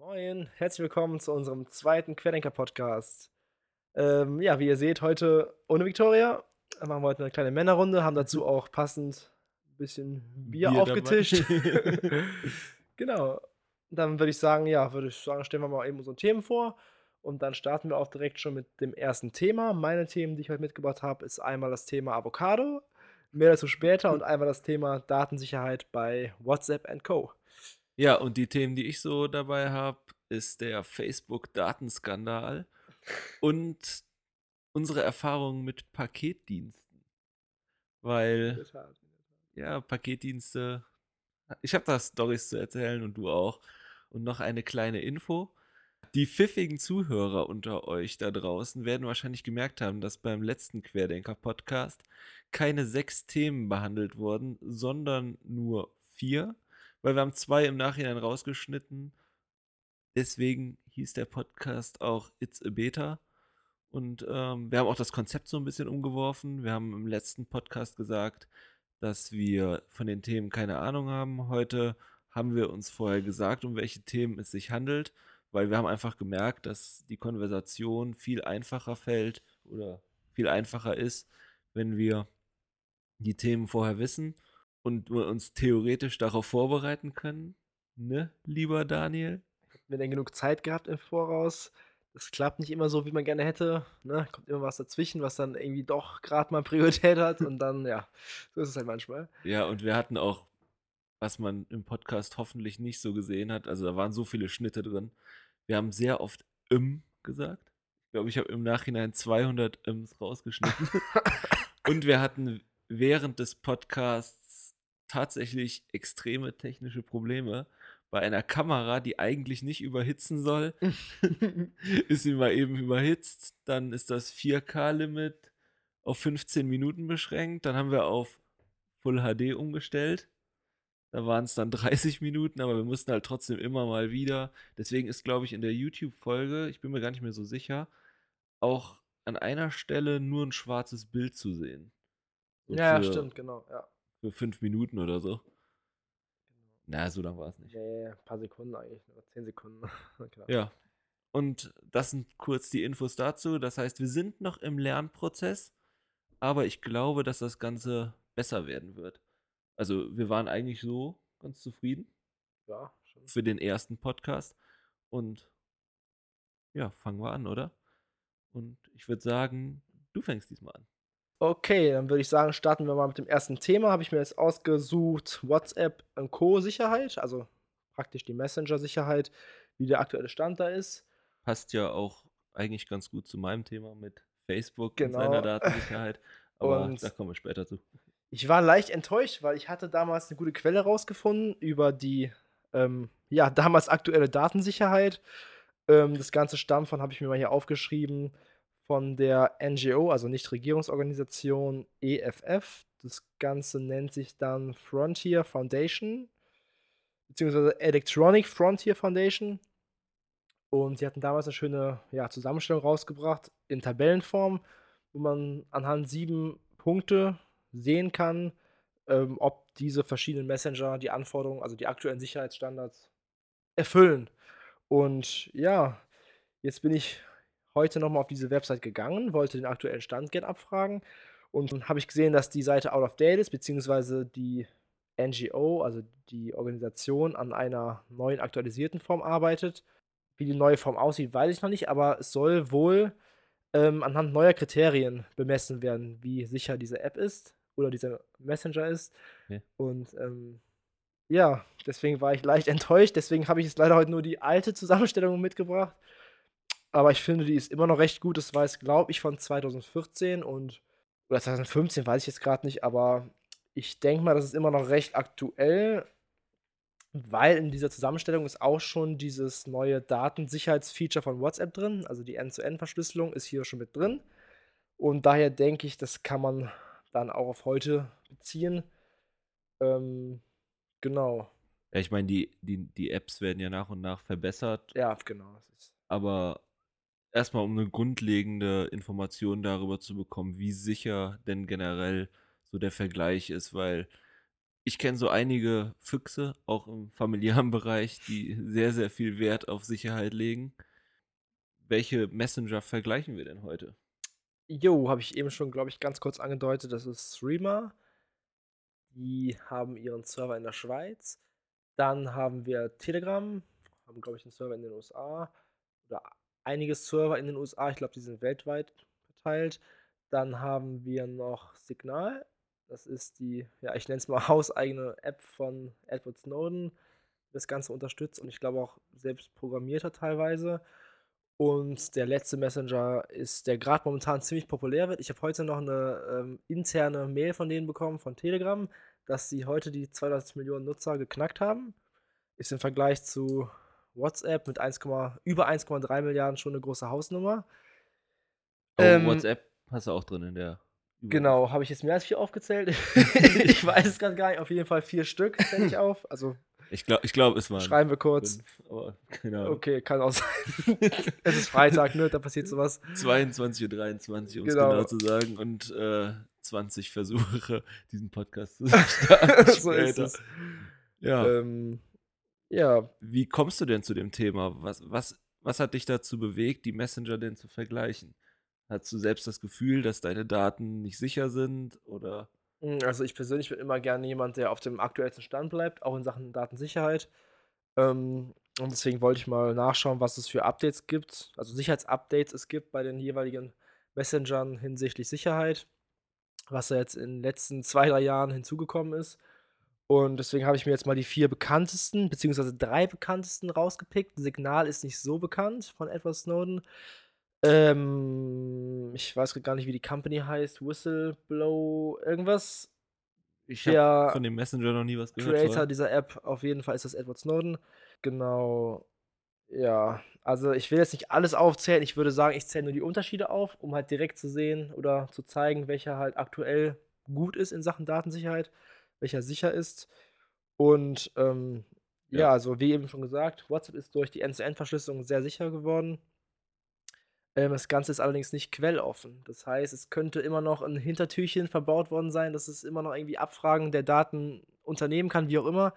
Moin, herzlich willkommen zu unserem zweiten Querdenker-Podcast. Ähm, ja, wie ihr seht, heute ohne Viktoria. Wir machen heute eine kleine Männerrunde, haben dazu auch passend ein bisschen Bier, Bier aufgetischt. genau. Dann würde ich sagen, ja, würde ich sagen, stellen wir mal eben unsere Themen vor. Und dann starten wir auch direkt schon mit dem ersten Thema. Meine Themen, die ich heute mitgebracht habe, ist einmal das Thema Avocado, mehr dazu später, und einmal das Thema Datensicherheit bei WhatsApp Co. Ja, und die Themen, die ich so dabei habe, ist der Facebook-Datenskandal und unsere Erfahrungen mit Paketdiensten. Weil, ja, Paketdienste, ich habe da Stories zu erzählen und du auch. Und noch eine kleine Info. Die pfiffigen Zuhörer unter euch da draußen werden wahrscheinlich gemerkt haben, dass beim letzten Querdenker-Podcast keine sechs Themen behandelt wurden, sondern nur vier, weil wir haben zwei im Nachhinein rausgeschnitten. Deswegen hieß der Podcast auch It's a Beta. Und ähm, wir haben auch das Konzept so ein bisschen umgeworfen. Wir haben im letzten Podcast gesagt, dass wir von den Themen keine Ahnung haben. Heute haben wir uns vorher gesagt, um welche Themen es sich handelt, weil wir haben einfach gemerkt, dass die Konversation viel einfacher fällt oder viel einfacher ist, wenn wir die Themen vorher wissen und wir uns theoretisch darauf vorbereiten können. Ne, lieber Daniel? wir denn genug Zeit gehabt im Voraus. Das klappt nicht immer so, wie man gerne hätte. Ne? Kommt immer was dazwischen, was dann irgendwie doch gerade mal Priorität hat. Und dann, ja, so ist es halt manchmal. Ja, und wir hatten auch, was man im Podcast hoffentlich nicht so gesehen hat, also da waren so viele Schnitte drin. Wir haben sehr oft im gesagt. Ich glaube, ich habe im Nachhinein 200 ims rausgeschnitten. und wir hatten während des Podcasts tatsächlich extreme technische Probleme. Bei einer Kamera, die eigentlich nicht überhitzen soll, ist sie mal eben überhitzt. Dann ist das 4K-Limit auf 15 Minuten beschränkt. Dann haben wir auf Full HD umgestellt. Da waren es dann 30 Minuten, aber wir mussten halt trotzdem immer mal wieder. Deswegen ist, glaube ich, in der YouTube-Folge, ich bin mir gar nicht mehr so sicher, auch an einer Stelle nur ein schwarzes Bild zu sehen. So ja, stimmt, genau. Ja. Für fünf Minuten oder so. Na, so lang war es nicht. Nee, ein paar Sekunden eigentlich, nur 10 Sekunden. Ja. Und das sind kurz die Infos dazu. Das heißt, wir sind noch im Lernprozess, aber ich glaube, dass das Ganze besser werden wird. Also, wir waren eigentlich so ganz zufrieden ja, schon. für den ersten Podcast. Und ja, fangen wir an, oder? Und ich würde sagen, du fängst diesmal an. Okay, dann würde ich sagen, starten wir mal mit dem ersten Thema. Habe ich mir jetzt ausgesucht, WhatsApp und Co-Sicherheit, also praktisch die Messenger-Sicherheit, wie der aktuelle Stand da ist. Passt ja auch eigentlich ganz gut zu meinem Thema mit Facebook Genau. und seiner Datensicherheit. Aber Und- da kommen wir später zu. Ich war leicht enttäuscht, weil ich hatte damals eine gute Quelle rausgefunden über die ähm, ja, damals aktuelle Datensicherheit. Ähm, das Ganze stammt von, habe ich mir mal hier aufgeschrieben, von der NGO, also Nichtregierungsorganisation EFF. Das Ganze nennt sich dann Frontier Foundation, beziehungsweise Electronic Frontier Foundation. Und sie hatten damals eine schöne ja, Zusammenstellung rausgebracht in Tabellenform, wo man anhand sieben Punkte sehen kann, ähm, ob diese verschiedenen Messenger die Anforderungen, also die aktuellen Sicherheitsstandards erfüllen. Und ja, jetzt bin ich heute nochmal auf diese Website gegangen, wollte den aktuellen Stand gerne abfragen und dann habe ich gesehen, dass die Seite out of date ist, beziehungsweise die NGO, also die Organisation, an einer neuen aktualisierten Form arbeitet. Wie die neue Form aussieht, weiß ich noch nicht, aber es soll wohl ähm, anhand neuer Kriterien bemessen werden, wie sicher diese App ist oder dieser Messenger ist. Okay. Und ähm, ja, deswegen war ich leicht enttäuscht. Deswegen habe ich jetzt leider heute nur die alte Zusammenstellung mitgebracht. Aber ich finde, die ist immer noch recht gut. Das war jetzt, glaube ich, von 2014 und oder 2015, weiß ich jetzt gerade nicht, aber ich denke mal, das ist immer noch recht aktuell, weil in dieser Zusammenstellung ist auch schon dieses neue Datensicherheitsfeature von WhatsApp drin. Also die End-zu-End-Verschlüsselung ist hier schon mit drin. Und daher denke ich, das kann man dann auch auf heute beziehen. Ähm, genau. Ja, ich meine, die, die, die Apps werden ja nach und nach verbessert, Ja, genau. Aber erstmal um eine grundlegende Information darüber zu bekommen, wie sicher denn generell so der Vergleich ist, weil ich kenne so einige Füchse, auch im familiären Bereich, die sehr, sehr viel Wert auf Sicherheit legen. Welche Messenger vergleichen wir denn heute? Jo, habe ich eben schon, glaube ich, ganz kurz angedeutet. Das ist Streamer. Die haben ihren Server in der Schweiz. Dann haben wir Telegram, haben, glaube ich, einen Server in den USA. Einige Server in den USA. Ich glaube, die sind weltweit verteilt. Dann haben wir noch Signal. Das ist die, ja, ich nenne es mal hauseigene App von Edward Snowden, das Ganze unterstützt und ich glaube auch selbst programmiert hat teilweise. Und der letzte Messenger ist, der gerade momentan ziemlich populär wird. Ich habe heute noch eine ähm, interne Mail von denen bekommen, von Telegram, dass sie heute die 200 Millionen Nutzer geknackt haben. Ist im Vergleich zu WhatsApp mit 1, über 1,3 Milliarden schon eine große Hausnummer. Oh, ähm, WhatsApp hast du auch drin in der. Genau, habe ich jetzt mehr als vier aufgezählt? ich weiß es gerade gar nicht. Auf jeden Fall vier Stück zähle ich auf. Also ich glaube, ich glaub, es war. Schreiben wir kurz. Fünf, genau. Okay, kann auch sein. es ist Freitag, ne? Da passiert sowas. 22.23 Uhr, um es genau. genau zu sagen. Und äh, 20 Versuche, diesen Podcast zu starten. so ist es. Ja. Ähm, ja. Wie kommst du denn zu dem Thema? Was, was, was hat dich dazu bewegt, die Messenger denn zu vergleichen? Hast du selbst das Gefühl, dass deine Daten nicht sicher sind oder? Hm, also ich persönlich bin immer gerne jemand, der auf dem aktuellsten Stand bleibt, auch in Sachen Datensicherheit. Ähm, und deswegen wollte ich mal nachschauen, was es für Updates gibt, also Sicherheitsupdates es gibt bei den jeweiligen Messengern hinsichtlich Sicherheit, was da jetzt in den letzten zwei, drei Jahren hinzugekommen ist. Und deswegen habe ich mir jetzt mal die vier bekanntesten, beziehungsweise drei bekanntesten rausgepickt. Signal ist nicht so bekannt von Edward Snowden. Ähm, ich weiß gar nicht, wie die Company heißt. Whistleblow, irgendwas. Ich habe von dem Messenger noch nie was gehört. Creator vorher. dieser App, auf jeden Fall ist das Edward Snowden. Genau. Ja, also ich will jetzt nicht alles aufzählen. Ich würde sagen, ich zähle nur die Unterschiede auf, um halt direkt zu sehen oder zu zeigen, welcher halt aktuell gut ist in Sachen Datensicherheit, welcher sicher ist. Und ähm, ja. ja, also wie eben schon gesagt, WhatsApp ist durch die End-to-End-Verschlüsselung sehr sicher geworden. Ähm, das Ganze ist allerdings nicht quelloffen. Das heißt, es könnte immer noch ein Hintertürchen verbaut worden sein, dass es immer noch irgendwie Abfragen der Daten unternehmen kann, wie auch immer.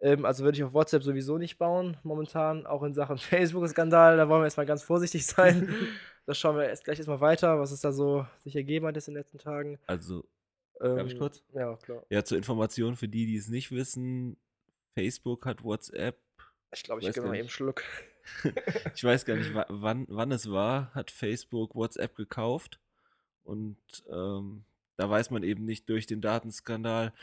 Ähm, also würde ich auf WhatsApp sowieso nicht bauen, momentan. Auch in Sachen Facebook-Skandal, da wollen wir erstmal ganz vorsichtig sein. das schauen wir erst gleich erstmal weiter, was es da so sich ergeben hat in den letzten Tagen. Also, ähm, darf ich ähm, kurz? Ja, klar. Ja, zur Information für die, die es nicht wissen: Facebook hat WhatsApp. Ich glaube, ich gebe mal eben einen Schluck. ich weiß gar nicht, wann, wann es war, hat Facebook WhatsApp gekauft. Und ähm, da weiß man eben nicht durch den Datenskandal,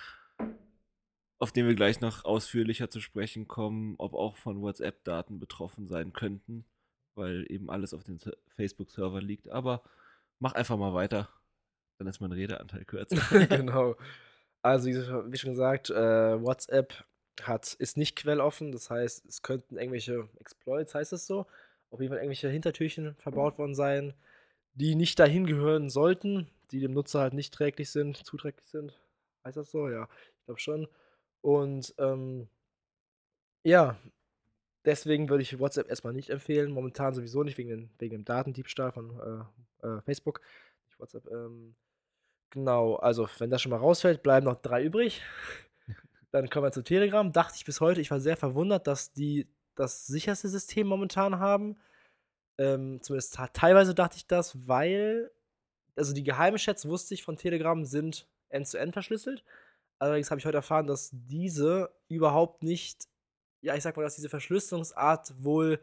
auf den wir gleich noch ausführlicher zu sprechen kommen, ob auch von WhatsApp-Daten betroffen sein könnten, weil eben alles auf den Facebook-Server liegt. Aber mach einfach mal weiter, dann ist mein Redeanteil kürzer. genau. Also, wie schon gesagt, äh, WhatsApp hat, ist nicht quelloffen. Das heißt, es könnten irgendwelche Exploits, heißt es so, auf jeden Fall irgendwelche Hintertürchen verbaut worden sein, die nicht dahin gehören sollten, die dem Nutzer halt nicht träglich sind, zuträglich sind. Heißt das so? Ja, ich glaube schon. Und ähm, ja, deswegen würde ich WhatsApp erstmal nicht empfehlen. Momentan sowieso nicht wegen, den, wegen dem Datendiebstahl von äh, äh, Facebook. Nicht WhatsApp. Ähm, genau, also wenn das schon mal rausfällt, bleiben noch drei übrig. Dann kommen wir zu Telegram. Dachte ich bis heute, ich war sehr verwundert, dass die das sicherste System momentan haben. Ähm, zumindest teilweise dachte ich das, weil, also die geheimen Chats wusste ich von Telegram sind end-zu-end -end verschlüsselt. Allerdings habe ich heute erfahren, dass diese überhaupt nicht, ja, ich sag mal, dass diese Verschlüsselungsart wohl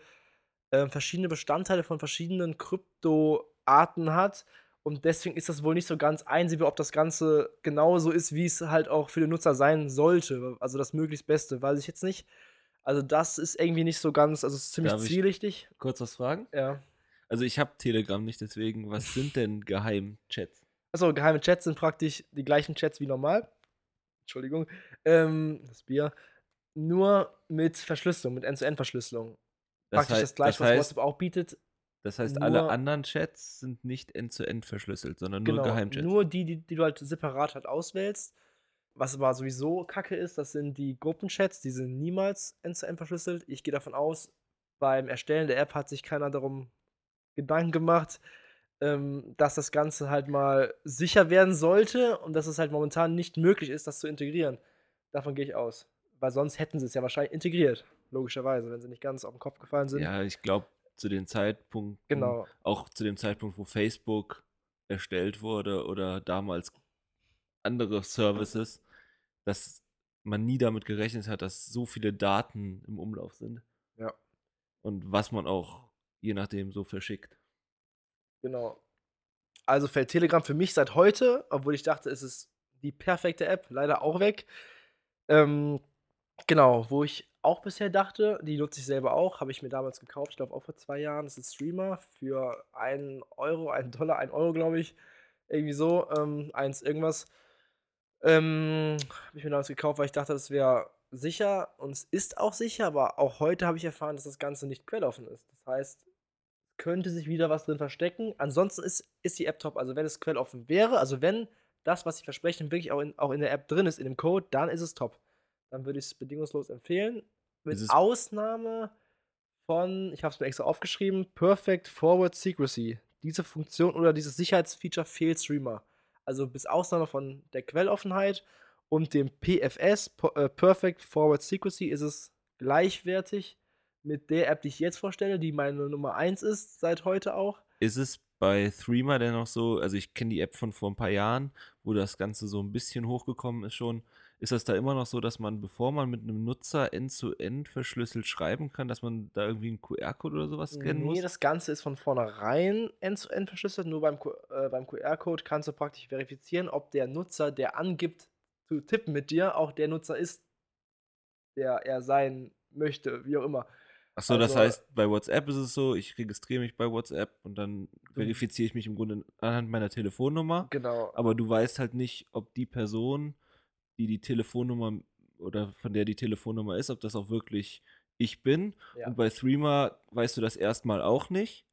äh, verschiedene Bestandteile von verschiedenen Kryptoarten hat und deswegen ist das wohl nicht so ganz einsehbar, ob das Ganze genauso ist, wie es halt auch für den Nutzer sein sollte. Also das möglichst Beste, weiß ich jetzt nicht. Also das ist irgendwie nicht so ganz, also es ist ziemlich Darf zwielichtig. Kurz was fragen? Ja. Also ich habe Telegram nicht, deswegen, was sind denn Geheimchats? Achso, geheime Chats sind praktisch die gleichen Chats wie normal. Entschuldigung. Ähm, das Bier. Nur mit Verschlüsselung, mit End-zu-End-Verschlüsselung. Praktisch das gleiche, das heißt, was WhatsApp auch bietet, das heißt, nur, alle anderen Chats sind nicht end-zu-end -end verschlüsselt, sondern nur genau, Geheimchats. Nur die, die, die, du halt separat halt auswählst. Was aber sowieso kacke ist, das sind die Gruppenchats, die sind niemals end-zu-end -end verschlüsselt. Ich gehe davon aus, beim Erstellen der App hat sich keiner darum Gedanken gemacht, ähm, dass das Ganze halt mal sicher werden sollte und dass es halt momentan nicht möglich ist, das zu integrieren. Davon gehe ich aus. Weil sonst hätten sie es ja wahrscheinlich integriert. Logischerweise, wenn sie nicht ganz auf den Kopf gefallen sind. Ja, ich glaube, zu den Zeitpunkten, Genau. auch zu dem Zeitpunkt, wo Facebook erstellt wurde oder damals andere Services, dass man nie damit gerechnet hat, dass so viele Daten im Umlauf sind. Ja. Und was man auch je nachdem so verschickt. Genau. Also fällt Telegram für mich seit heute, obwohl ich dachte, es ist die perfekte App, leider auch weg. Ähm, genau, wo ich auch bisher dachte, die nutze ich selber auch, habe ich mir damals gekauft, ich glaube auch vor zwei Jahren. Das ist Streamer für einen Euro, einen Dollar, einen Euro, glaube ich. Irgendwie so, ähm, eins irgendwas. Ähm, habe ich mir damals gekauft, weil ich dachte, das wäre sicher und es ist auch sicher, aber auch heute habe ich erfahren, dass das Ganze nicht quelloffen ist. Das heißt, könnte sich wieder was drin verstecken. Ansonsten ist, ist die App top. Also wenn es quelloffen wäre, also wenn das, was sie versprechen, wirklich auch in, auch in der App drin ist, in dem Code, dann ist es top. Dann würde ich es bedingungslos empfehlen. Mit Ausnahme von, ich habe es mir extra aufgeschrieben, Perfect Forward Secrecy. Diese Funktion oder dieses Sicherheitsfeature fehlt Streamer. Also bis Ausnahme von der Quelloffenheit und dem PFS, äh, Perfect Forward Secrecy, ist es gleichwertig mit der App, die ich jetzt vorstelle, die meine Nummer 1 ist, seit heute auch. Ist es bei Threema denn noch so, also ich kenne die App von vor ein paar Jahren, wo das Ganze so ein bisschen hochgekommen ist schon. Ist das da immer noch so, dass man, bevor man mit einem Nutzer end-zu-end verschlüsselt schreiben kann, dass man da irgendwie einen QR-Code oder sowas scannen Nee, muss? das Ganze ist von vornherein end-zu-end verschlüsselt. Nur beim, äh, beim QR-Code kannst du praktisch verifizieren, ob der Nutzer, der angibt zu tippen mit dir, auch der Nutzer ist, der er sein möchte, wie auch immer. Achso, das also- heißt, bei WhatsApp ist es so, ich registriere mich bei WhatsApp und dann verifiziere ich mich im Grunde anhand meiner Telefonnummer. Genau. Aber du weißt halt nicht, ob die Person, die die Telefonnummer oder von der die Telefonnummer ist, ob das auch wirklich ich bin. Ja. Und bei Threema weißt du das erstmal auch nicht.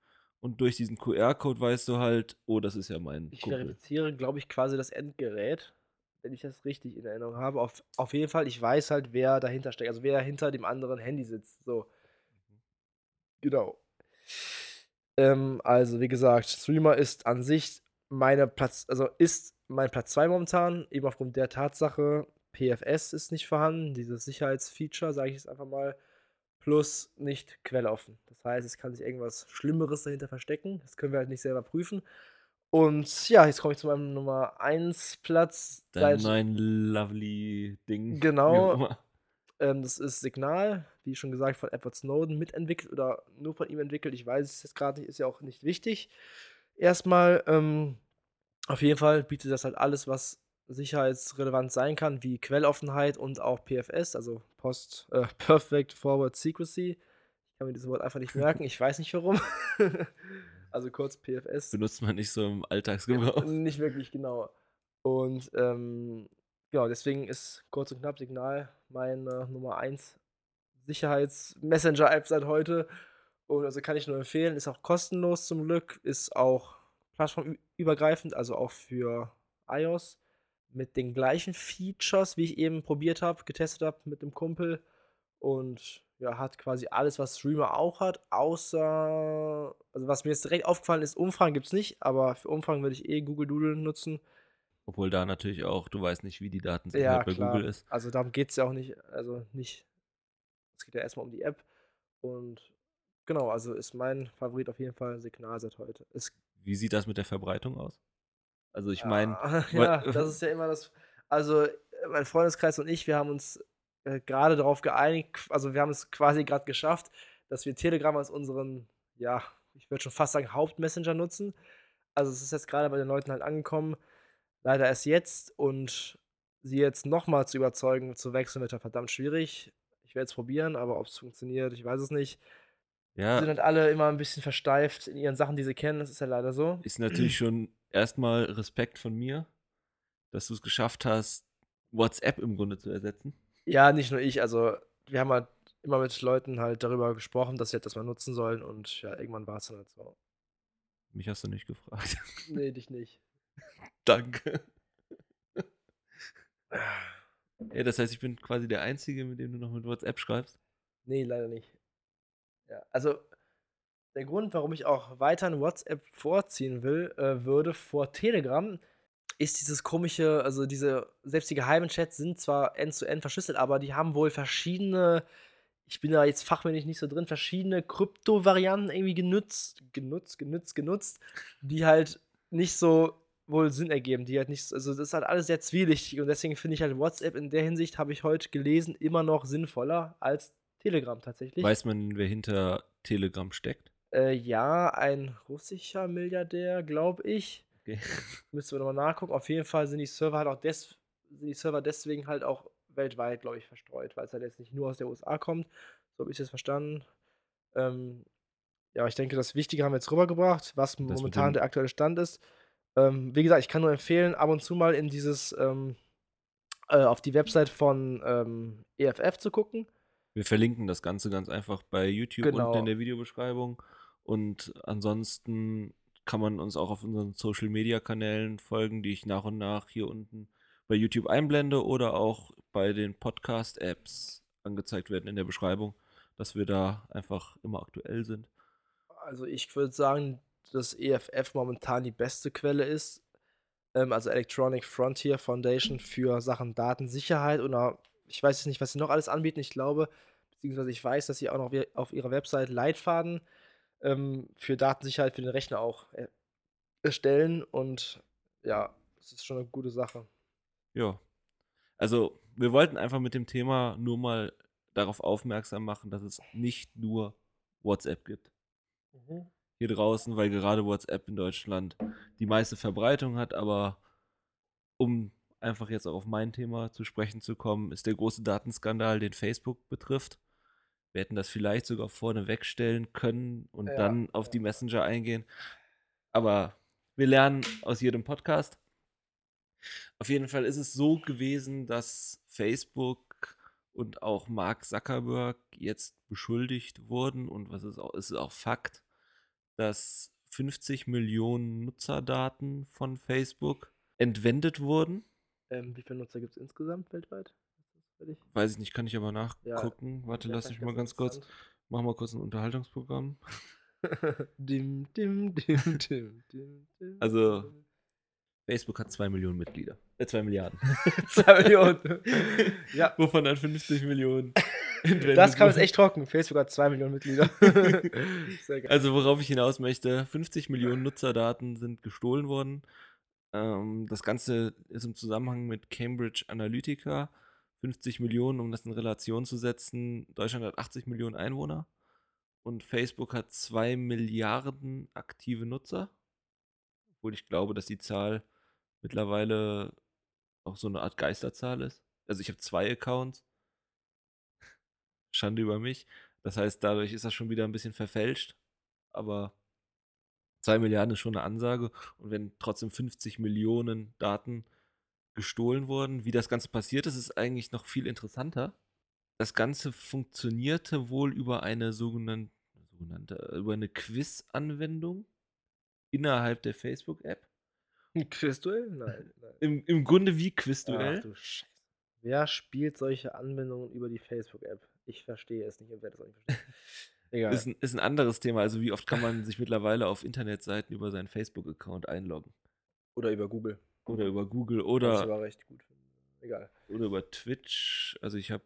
Und durch diesen QR-Code weißt du halt, oh, das ist ja mein Ich Kumpel. verifiziere, glaube ich, quasi das Endgerät, wenn ich das richtig in Erinnerung habe. Auf, auf jeden Fall, ich weiß halt, wer dahinter steckt, also wer hinter dem anderen Handy sitzt. So. Genau. Ähm, also, wie gesagt, Streamer ist an sich meine Platz, also ist mein Platz 2 momentan, eben aufgrund der Tatsache, PFS ist nicht vorhanden, dieses Sicherheitsfeature, sage ich jetzt einfach mal, plus nicht quelloffen. Das heißt, es kann sich irgendwas Schlimmeres dahinter verstecken. Das können wir halt nicht selber prüfen. Und ja, jetzt komme ich zu meinem Nummer 1 Platz. Dein neuen lovely Ding. Genau. ähm, das ist Signal, wie schon gesagt, von Edward Snowden mitentwickelt oder nur von ihm entwickelt. Ich weiß es jetzt gerade nicht, ist ja auch nicht wichtig. Erstmal, ähm, auf jeden Fall bietet das halt alles, was sicherheitsrelevant sein kann, wie Quelloffenheit und auch PFS, also Post äh, Perfect Forward Secrecy. Ich kann mir dieses Wort einfach nicht merken, ich weiß nicht warum. also kurz PFS. Benutzt man nicht so im Alltagsgebrauch. Nicht wirklich, genau. Und ähm, genau, deswegen ist kurz und knapp Signal meine Nummer 1 Sicherheits-Messenger-App seit heute. Und also kann ich nur empfehlen, ist auch kostenlos zum Glück, ist auch plattformübergreifend, also auch für iOS mit den gleichen Features, wie ich eben probiert habe, getestet habe mit einem Kumpel. Und ja, hat quasi alles, was Streamer auch hat, außer, also was mir jetzt direkt aufgefallen ist, Umfragen gibt es nicht, aber für Umfragen würde ich eh Google Doodle nutzen. Obwohl da natürlich auch, du weißt nicht, wie die Datensicherheit bei Google ist. Also darum geht es ja auch nicht, also nicht, es geht ja erstmal um die App. Und genau, also ist mein Favorit auf jeden Fall Signal seit heute. Ist, Wie sieht das mit der Verbreitung aus? Also ich meine, Ah, ja, das ist ja immer das. Also, äh, mein Freundeskreis und ich, wir haben uns äh, gerade darauf geeinigt, also wir haben es quasi gerade geschafft, dass wir Telegram als unseren, ja, ich würde schon fast sagen, Hauptmessenger nutzen. Also, es ist jetzt gerade bei den Leuten halt angekommen. Leider erst jetzt und sie jetzt nochmal zu überzeugen, zu wechseln, wird ja verdammt schwierig. Ich werde es probieren, aber ob es funktioniert, ich weiß es nicht. Sie sind ja, halt alle immer ein bisschen versteift in ihren Sachen, die sie kennen. Das ist ja leider so. ist natürlich schon erstmal Respekt von mir, dass du es geschafft hast, WhatsApp im Grunde zu ersetzen. Ja, nicht nur ich, also wir haben halt immer mit Leuten halt darüber gesprochen, dass sie halt das mal nutzen sollen und ja, irgendwann war es dann halt so. Mich hast du nicht gefragt. Nee, dich nicht. Danke. Ja, das heißt, ich bin quasi der Einzige, mit dem du noch mit WhatsApp schreibst. Nee, leider nicht. Ja, also der Grund, warum ich auch weiterhin WhatsApp vorziehen will, äh, würde vor Telegram, ist dieses komische, also diese, selbst die geheimen Chats sind zwar end-zu-end verschlüsselt, aber die haben wohl verschiedene, ich bin da jetzt fachmännisch nicht so drin, verschiedene Krypto-Varianten irgendwie genutzt, genutzt, genutzt, genutzt, die halt nicht so wohl Sinn ergeben, die halt nicht, also das ist halt alles sehr zwielichtig und deswegen finde ich halt WhatsApp in der Hinsicht, habe ich heute gelesen, immer noch sinnvoller als Telegram tatsächlich. Weiß man, wer hinter Telegram steckt? Äh, ja, ein russischer Milliardär, glaube ich. Okay. Müssen wir nochmal nachgucken. Auf jeden Fall sind die Server halt auch des, sind die Server deswegen halt auch weltweit, glaube ich, verstreut, weil es halt jetzt nicht nur aus der USA kommt. So habe ich es verstanden. Ähm, ja, ich denke, das Wichtige haben wir jetzt rübergebracht, was mit momentan der aktuelle Stand ist. Ähm, wie gesagt, ich kann nur empfehlen, ab und zu mal in dieses, ähm, äh, auf die Website von ähm, EFF zu gucken. Wir verlinken das Ganze ganz einfach bei YouTube Genau. unten in der Videobeschreibung. Und ansonsten kann man uns auch auf unseren Social Media Kanälen folgen, die ich nach und nach hier unten bei YouTube einblende oder auch bei den Podcast-Apps angezeigt werden in der Beschreibung, dass wir da einfach immer aktuell sind. Also ich würde sagen, dass EFF momentan die beste Quelle ist. Ähm, also Electronic Frontier Foundation für Sachen Datensicherheit oder ich weiß jetzt nicht, was sie noch alles anbieten. Ich glaube, beziehungsweise ich weiß, dass sie auch noch auf ihrer Website Leitfaden ähm, für Datensicherheit für den Rechner auch er- erstellen und ja, das ist schon eine gute Sache. Ja. Also, wir wollten einfach mit dem Thema nur mal darauf aufmerksam machen, dass es nicht nur WhatsApp gibt. hier draußen, weil gerade WhatsApp in Deutschland die meiste Verbreitung hat, aber um einfach jetzt auch auf mein Thema zu sprechen zu kommen, ist der große Datenskandal, den Facebook betrifft. Wir hätten das vielleicht sogar vorne wegstellen können und Ja, dann auf die ja. Messenger eingehen. Aber wir lernen aus jedem Podcast. Auf jeden Fall ist es so gewesen, dass Facebook und auch Mark Zuckerberg jetzt beschuldigt wurden und was ist auch, ist auch Fakt, dass 50 Millionen Nutzerdaten von Facebook entwendet wurden. Ähm, wie viele Nutzer gibt es insgesamt weltweit? Weiß ich nicht, kann ich aber Ja, nachgucken. Warte, Ja, lass fand mich ich mal ganz kurz. Mach mal kurz ein Unterhaltungsprogramm. dim, dim, dim, dim, dim, dim. Also- Facebook hat 2 Millionen Mitglieder. Äh, 2 Milliarden. 2 Millionen. ja, Wovon dann 50 Millionen das kam jetzt echt trocken. Facebook hat 2 Millionen Mitglieder. Sehr geil. Also worauf ich hinaus möchte, 50 Millionen Nutzerdaten sind gestohlen worden. Ähm, das Ganze ist im Zusammenhang mit Cambridge Analytica. 50 Millionen, um das in Relation zu setzen. Deutschland hat 80 Millionen Einwohner und Facebook hat 2 Milliarden aktive Nutzer. Obwohl ich glaube, dass die Zahl mittlerweile auch so eine Art Geisterzahl ist. Also ich habe zwei Accounts. Schande über mich. Das heißt, dadurch ist das schon wieder ein bisschen verfälscht. Aber 2 Milliarden ist schon eine Ansage. Und wenn trotzdem 50 Millionen Daten gestohlen wurden, wie das Ganze passiert ist, ist eigentlich noch viel interessanter. Das Ganze funktionierte wohl über eine sogenannte, sogenannte über eine Quiz-Anwendung innerhalb der Facebook-App. Quizduell? Nein, nein. Im, Im Grunde wie Ach Quizduell. du Scheiße. Wer spielt solche Anwendungen über die Facebook-App? Ich verstehe es nicht und werde es auch nicht verstehen. Egal. Ist ein, ist ein anderes Thema. Also wie oft kann man sich mittlerweile auf Internetseiten über seinen Facebook-Account einloggen? Oder über Google. Oder über Google ich oder, aber recht gut. Egal. oder über Twitch. Also ich habe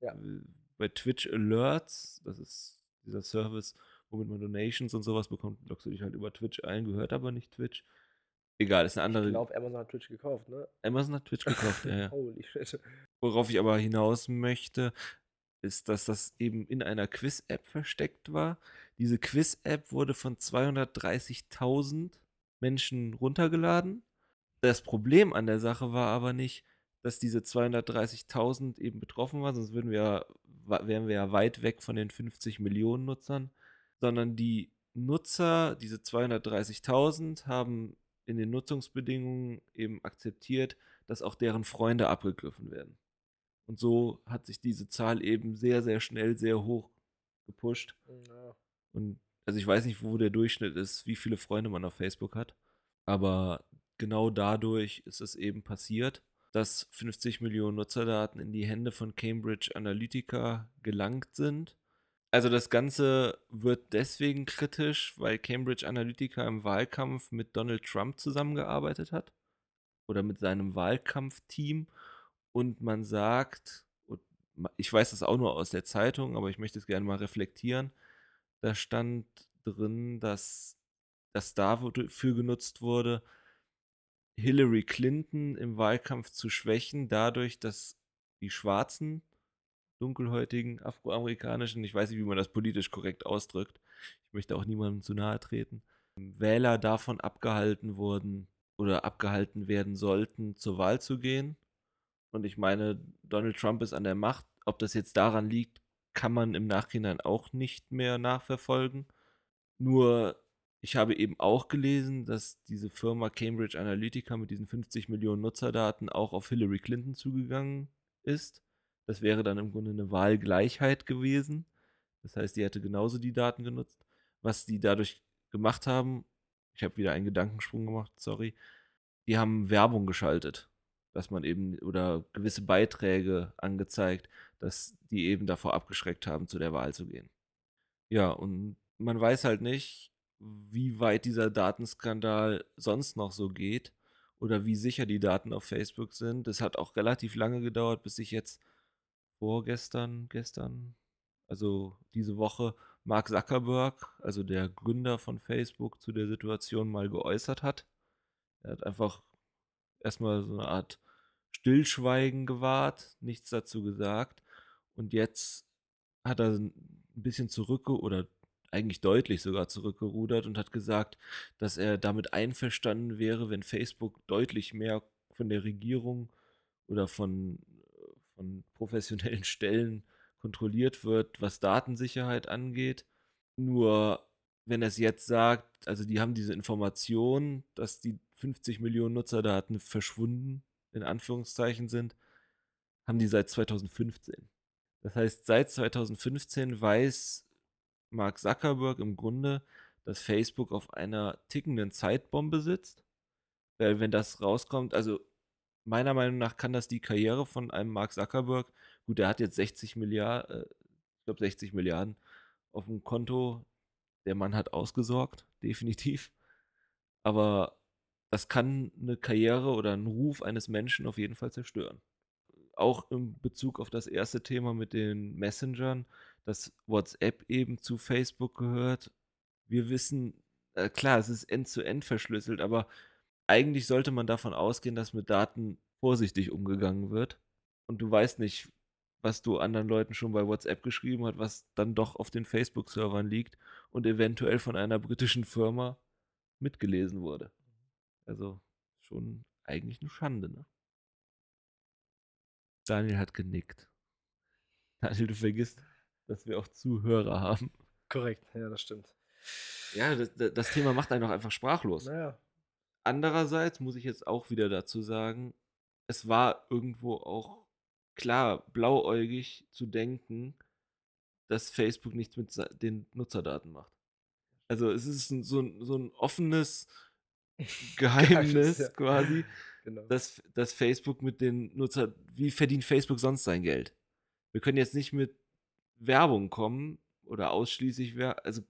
Ja. äh, bei Twitch Alerts, das ist dieser Service, womit man Donations und sowas bekommt, loggst du dich halt über Twitch ein, gehört aber nicht Twitch. Egal, ist eine Ich andere. glaube, Amazon hat Twitch gekauft, ne? Amazon hat Twitch gekauft, ja, ja. Holy shit. Worauf ich aber hinaus möchte, ist, dass das eben in einer Quiz-App versteckt war. Diese Quiz-App wurde von 230.000 Menschen runtergeladen. Das Problem an der Sache war aber nicht, dass diese 230.000 eben betroffen waren, sonst würden wir, wären wir ja weit weg von den 50 Millionen Nutzern, sondern die Nutzer, diese 230.000, haben in den Nutzungsbedingungen eben akzeptiert, dass auch deren Freunde abgegriffen werden. Und so hat sich diese Zahl eben sehr, sehr schnell sehr hoch gepusht. Ja. Und also ich weiß nicht, wo der Durchschnitt ist, wie viele Freunde man auf Facebook hat. Aber genau dadurch ist es eben passiert, dass 50 Millionen Nutzerdaten in die Hände von Cambridge Analytica gelangt sind. Also das Ganze wird deswegen kritisch, weil Cambridge Analytica im Wahlkampf mit Donald Trump zusammengearbeitet hat. oder mit seinem Wahlkampfteam und man sagt, ich weiß das auch nur aus der Zeitung, aber ich möchte es gerne mal reflektieren. Da stand drin, dass das dafür genutzt wurde, Hillary Clinton im Wahlkampf zu schwächen, dadurch, dass die Schwarzen, dunkelhäutigen, afroamerikanischen, ich weiß nicht, wie man das politisch korrekt ausdrückt, ich möchte auch niemandem zu nahe treten, Wähler davon abgehalten wurden oder abgehalten werden sollten, zur Wahl zu gehen. Und ich meine, Donald Trump ist an der Macht. Ob das jetzt daran liegt, kann man im Nachhinein auch nicht mehr nachverfolgen. Nur ich habe eben auch gelesen, dass diese Firma Cambridge Analytica mit diesen 50 Millionen Nutzerdaten auch auf Hillary Clinton zugegangen ist. Das wäre dann im Grunde eine Wahlgleichheit gewesen. Das heißt, die hätte genauso die Daten genutzt. Was die dadurch gemacht haben, ich habe wieder einen Gedankensprung gemacht, sorry, die haben Werbung geschaltet, dass man eben oder gewisse Beiträge angezeigt, dass die eben davor abgeschreckt haben, zu der Wahl zu gehen. Ja, und man weiß halt nicht, wie weit dieser Datenskandal sonst noch so geht oder wie sicher die Daten auf Facebook sind. Es hat auch relativ lange gedauert, bis sich jetzt vorgestern, gestern, also diese Woche, Mark Zuckerberg, also der Gründer von Facebook, zu der Situation mal geäußert hat. Er hat einfach erstmal so eine Art Stillschweigen gewahrt, nichts dazu gesagt. Und jetzt hat er ein bisschen zurückge oder eigentlich deutlich sogar zurückgerudert und hat gesagt, dass er damit einverstanden wäre, wenn Facebook deutlich mehr von der Regierung oder von, von professionellen Stellen kontrolliert wird, was Datensicherheit angeht. Nur wenn er es jetzt sagt, also die haben diese Information, dass die 50 Millionen Nutzerdaten verschwunden, in Anführungszeichen sind, haben die seit 2015. Das heißt, seit 2015 weiß Mark Zuckerberg im Grunde, dass Facebook auf einer tickenden Zeitbombe sitzt. Weil wenn das rauskommt, also meiner Meinung nach kann das die Karriere von einem Mark Zuckerberg, gut, der hat jetzt 60 Milliarden, äh, ich glaube 60 Milliarden auf dem Konto. Der Mann hat ausgesorgt, definitiv. Aber das kann eine Karriere oder einen Ruf eines Menschen auf jeden Fall zerstören. Auch in Bezug auf das erste Thema mit den Messengern dass WhatsApp eben zu Facebook gehört. Wir wissen, äh, klar, es ist end-zu-end -end verschlüsselt, aber eigentlich sollte man davon ausgehen, dass mit Daten vorsichtig umgegangen wird. Und du weißt nicht, was du anderen Leuten schon bei WhatsApp geschrieben hast, was dann doch auf den Facebook-Servern liegt und eventuell von einer britischen Firma mitgelesen wurde. Also schon eigentlich eine Schande, ne? Daniel hat genickt. Daniel, du vergisst, dass wir auch Zuhörer haben. Korrekt, ja, das stimmt. Ja, das, das Thema macht einen auch einfach sprachlos. Naja. Andererseits muss ich jetzt auch wieder dazu sagen, es war irgendwo auch klar blauäugig zu denken, dass Facebook nichts mit den Nutzerdaten macht. Also es ist so, ein, so ein offenes Geheimnis ja. quasi, genau. dass, dass Facebook mit den Nutzern, wie verdient Facebook sonst sein Geld? Wir können jetzt nicht mit Werbung kommen oder ausschließlich, also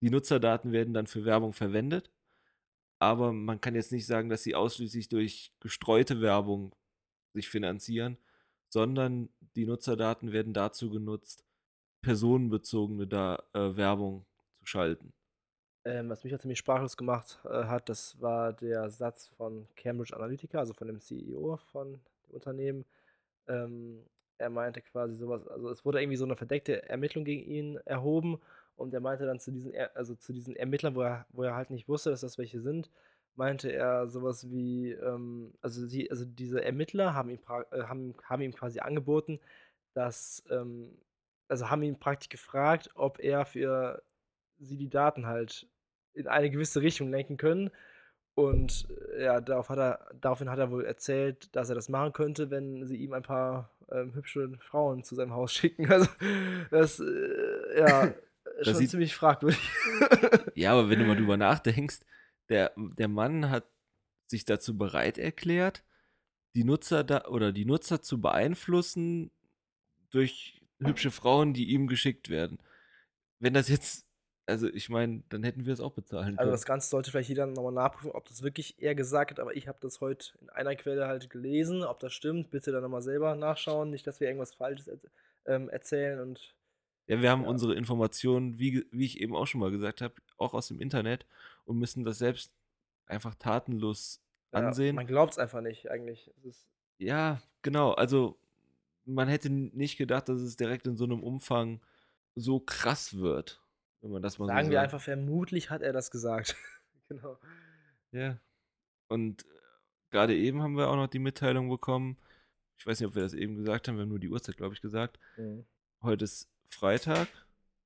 die Nutzerdaten werden dann für Werbung verwendet, aber man kann jetzt nicht sagen, dass sie ausschließlich durch gestreute Werbung sich finanzieren, sondern die Nutzerdaten werden dazu genutzt, personenbezogene da, äh, Werbung zu schalten. Ähm, was mich ja ziemlich sprachlos gemacht äh, hat, das war der Satz von Cambridge Analytica, also von dem CEO von dem Unternehmen. Ähm, er meinte quasi sowas, also es wurde irgendwie so eine verdeckte Ermittlung gegen ihn erhoben und er meinte dann zu diesen, also zu diesen Ermittlern, wo er, wo er halt nicht wusste, dass das welche sind, meinte er sowas wie, ähm, also, sie, also diese Ermittler haben ihm, äh, haben, haben ihm quasi angeboten, dass, ähm, also haben ihn praktisch gefragt, ob er für sie die Daten halt in eine gewisse Richtung lenken können. Und äh, ja, darauf hat er, daraufhin hat er wohl erzählt, dass er das machen könnte, wenn sie ihm ein paar ähm, hübsche Frauen zu seinem Haus schicken. Also das, äh, ja, das schon ziemlich fragwürdig. ja, aber wenn du mal drüber nachdenkst, der, der Mann hat sich dazu bereit erklärt, die Nutzer da oder die Nutzer zu beeinflussen durch hübsche Frauen, die ihm geschickt werden. Wenn das jetzt Also ich meine, dann hätten wir es auch bezahlen Also können. das Ganze sollte vielleicht jeder nochmal nachprüfen, ob das wirklich er gesagt hat, aber ich habe das heute in einer Quelle halt gelesen. Ob das stimmt, bitte dann nochmal selber nachschauen. Nicht, dass wir irgendwas Falsches ähm, erzählen und Ja, wir haben Ja. unsere Informationen, wie, wie ich eben auch schon mal gesagt habe, auch aus dem Internet und müssen das selbst einfach tatenlos ja, ansehen. man glaubt es einfach nicht eigentlich. Ja, genau. Also man hätte nicht gedacht, dass es direkt in so einem Umfang so krass wird, wenn man das mal sagen so wir sagt. einfach, vermutlich hat er das gesagt. genau. Ja. Und äh, gerade eben haben wir auch noch die Mitteilung bekommen. Ich weiß nicht, ob wir das eben gesagt haben, wir haben nur die Uhrzeit, glaube ich, gesagt. Mhm. Heute ist Freitag.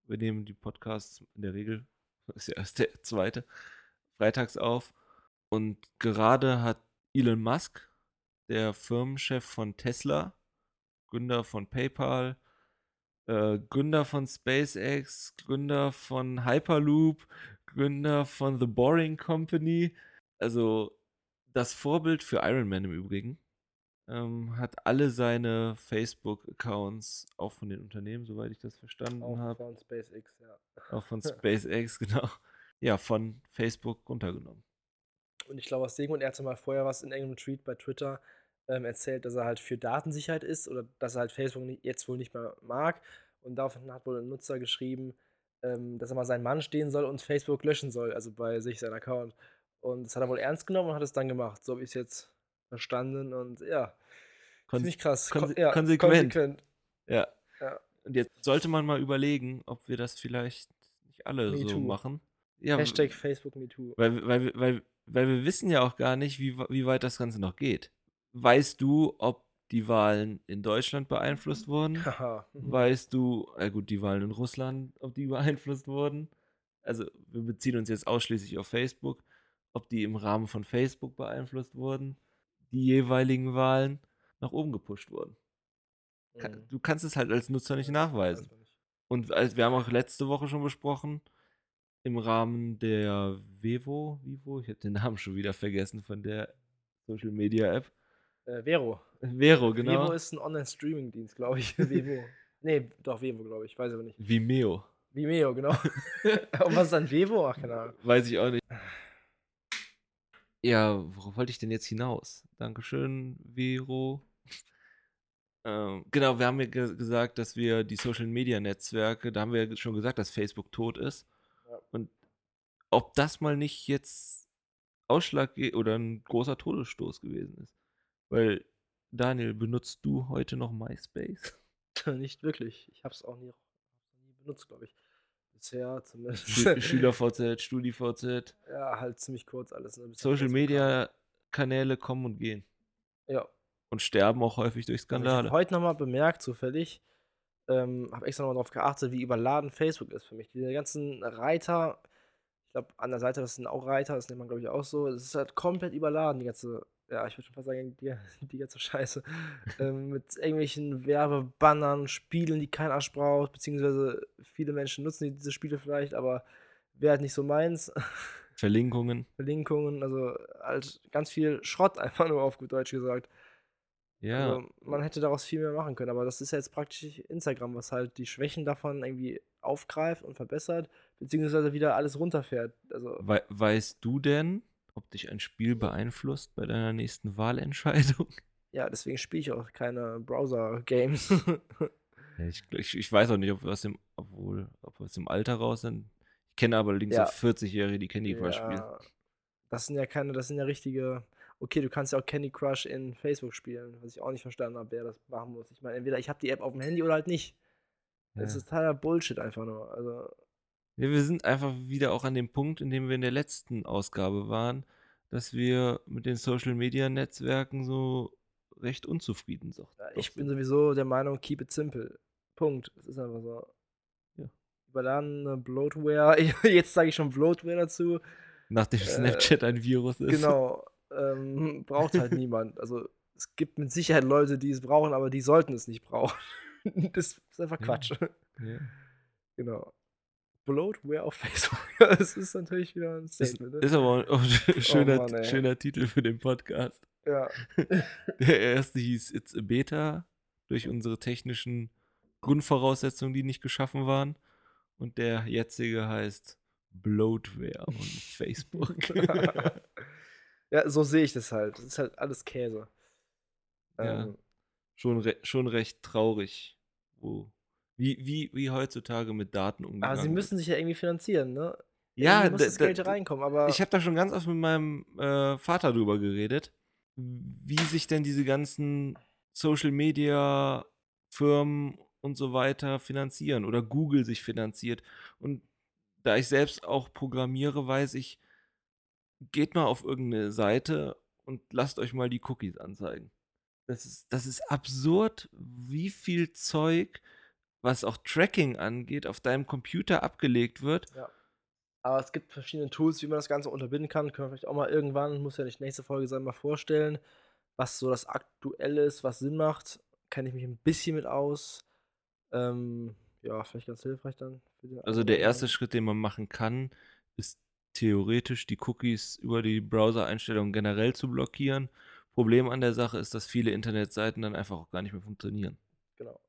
Wir nehmen die Podcasts in der Regel, ist ja erst der zweite, freitags auf. Und gerade hat Elon Musk, der Firmenchef von Tesla, Gründer von PayPal, äh, Gründer von SpaceX, Gründer von Hyperloop, Gründer von The Boring Company, also das Vorbild für Iron Man im Übrigen, ähm, hat alle seine Facebook-Accounts auch von den Unternehmen, soweit ich das verstanden Auch habe, von SpaceX, ja. auch von SpaceX, genau, ja, von Facebook runtergenommen. Und ich glaube, aus dem Grund, er hatte mal vorher was in irgendeinem Tweet bei Twitter ähm, erzählt, dass er halt für Datensicherheit ist oder dass er halt Facebook nicht, jetzt wohl nicht mehr mag. Und daraufhin hat wohl ein Nutzer geschrieben, ähm, dass er mal seinen Mann stehen soll und Facebook löschen soll, also bei sich sein Account. Und das hat er wohl ernst genommen und hat es dann gemacht. So habe ich es jetzt verstanden und ja, Konse- ziemlich krass. Kon ja, konsequent. konsequent. Ja. Ja. Und jetzt sollte man mal überlegen, ob wir das vielleicht nicht alle Me so too. machen. Ja, Hashtag Facebook MeToo. Weil, weil, wir- weil, weil wir wissen ja auch gar nicht, wie, wie weit das Ganze noch geht. Weißt du, ob die Wahlen in Deutschland beeinflusst wurden? Haha. Weißt du, äh gut, die Wahlen in Russland, ob die beeinflusst wurden? Also, wir beziehen uns jetzt ausschließlich auf Facebook, ob die im Rahmen von Facebook beeinflusst wurden, die jeweiligen Wahlen nach oben gepusht wurden. Mhm. Du kannst es halt als Nutzer nicht nachweisen. Und als, wir haben auch letzte Woche schon besprochen, im Rahmen der Vevo, Vivo, ich habe den Namen schon wieder vergessen von der Social Media App. Äh, Vero. Vero, genau. Vevo ist ein Online-Streaming-Dienst, glaube ich. Vevo. Nee, doch, Vevo, glaube ich. Weiß aber nicht. Vimeo. Vimeo, genau. Und was ist dann Vevo? Ach, keine Ahnung. Weiß ich auch nicht. Ja, worauf wollte ich denn jetzt hinaus? Dankeschön, Vero. ähm, genau, wir haben ja ge gesagt, dass wir die Social Media Netzwerke, da haben wir ja schon gesagt, dass Facebook tot ist. Ja. Und ob das mal nicht jetzt Ausschlag oder ein großer Todesstoß gewesen ist. Weil, Daniel, benutzt du heute noch MySpace? Nicht wirklich. Ich habe es auch nie, nie benutzt, glaube ich. Bisher zumindest. Schü SchülerVZ, StudiVZ, ja, halt ziemlich kurz alles. Ne, Social Media Kanäle kommen und gehen. Ja. Und sterben auch häufig durch Also ich habe Skandale. heute nochmal bemerkt, zufällig, ähm, habe extra nochmal darauf geachtet, wie überladen Facebook ist für mich. Diese ganzen Reiter, ich glaube, an der Seite, das sind auch Reiter, das nennt man, glaube ich, auch so. Es ist halt komplett überladen, die ganze, ja, ich würde schon fast sagen, die, die ganze Scheiße. ähm, mit irgendwelchen Werbebannern, Spielen, die kein Arsch braucht, beziehungsweise viele Menschen nutzen diese Spiele vielleicht, aber wäre halt nicht so meins. Verlinkungen. Verlinkungen, also halt ganz viel Schrott, einfach nur auf gut Deutsch gesagt. Ja. Also man hätte daraus viel mehr machen können, aber das ist ja jetzt praktisch Instagram, was halt die Schwächen davon irgendwie aufgreift und verbessert, beziehungsweise wieder alles runterfährt. Also Wei weißt du denn, ob dich ein Spiel beeinflusst bei deiner nächsten Wahlentscheidung? ja, deswegen spiele ich auch keine Browser-Games. Ich, ich, ich weiß auch nicht, ob wir aus dem, obwohl, ob wir aus dem Alter raus sind. Ich kenne allerdings Ja. auch 40-Jährige, die Candy Crush spielen. ja, das sind ja keine, das sind ja richtige. Okay, du kannst ja auch Candy Crush in Facebook spielen, was ich auch nicht verstanden habe, wer das machen muss. Ich meine, entweder ich habe die App auf dem Handy oder halt nicht. Das Ja. ist totaler Bullshit einfach nur. Also, wir sind einfach wieder auch an dem Punkt, in dem wir in der letzten Ausgabe waren, dass wir mit den Social Media Netzwerken so recht unzufrieden sind. Ja, ich bin sowieso der Meinung, keep it simple. Punkt. Es ist einfach so. Ja. Überladene Bloatware. Jetzt sage ich schon Bloatware dazu. Nachdem Äh, Snapchat ein Virus ist. Genau. Ähm, braucht halt niemand. Also es gibt mit Sicherheit Leute, die es brauchen, aber die sollten es nicht brauchen. das ist einfach Ja. Quatsch. Ja. Genau. Bloatware auf Facebook. das ist natürlich wieder ein Statement. Ne? ist aber auch ein schöner, Mann, ey. schöner Titel für den Podcast. ja. Der erste hieß It's a Beta durch unsere technischen Grundvoraussetzungen, die nicht geschaffen waren. und der jetzige heißt Bloatware und Facebook. ja, so sehe ich das halt. Das ist halt alles Käse. Ja. Ähm, Schon, re schon recht traurig, wo, wie, wie, wie heutzutage mit Daten umgegangen aber sie müssen sich ja irgendwie finanzieren, ne? Ja, muss da- das Geld reinkommen, aber Ich habe da schon ganz oft mit meinem äh, Vater drüber geredet, wie sich denn diese ganzen Social Media Firmen und so weiter finanzieren oder Google sich finanziert. Und da ich selbst auch programmiere, weiß ich, geht mal auf irgendeine Seite und lasst euch mal die Cookies anzeigen. Das ist, das ist absurd, wie viel Zeug, was auch Tracking angeht, auf deinem Computer abgelegt wird. Aber es gibt verschiedene Tools, wie man das Ganze unterbinden kann. Können wir vielleicht auch mal irgendwann, muss ja nicht nächste Folge sein, mal vorstellen, was so das Aktuelle ist, was Sinn macht. Kenne ich mich ein bisschen mit aus. Ähm, ja, vielleicht ganz hilfreich dann. Also der erste. Schritt, den man machen kann, ist theoretisch die Cookies über die Browser-Einstellungen generell zu blockieren. Problem an der Sache ist, dass viele Internetseiten dann einfach auch gar nicht mehr funktionieren. Genau.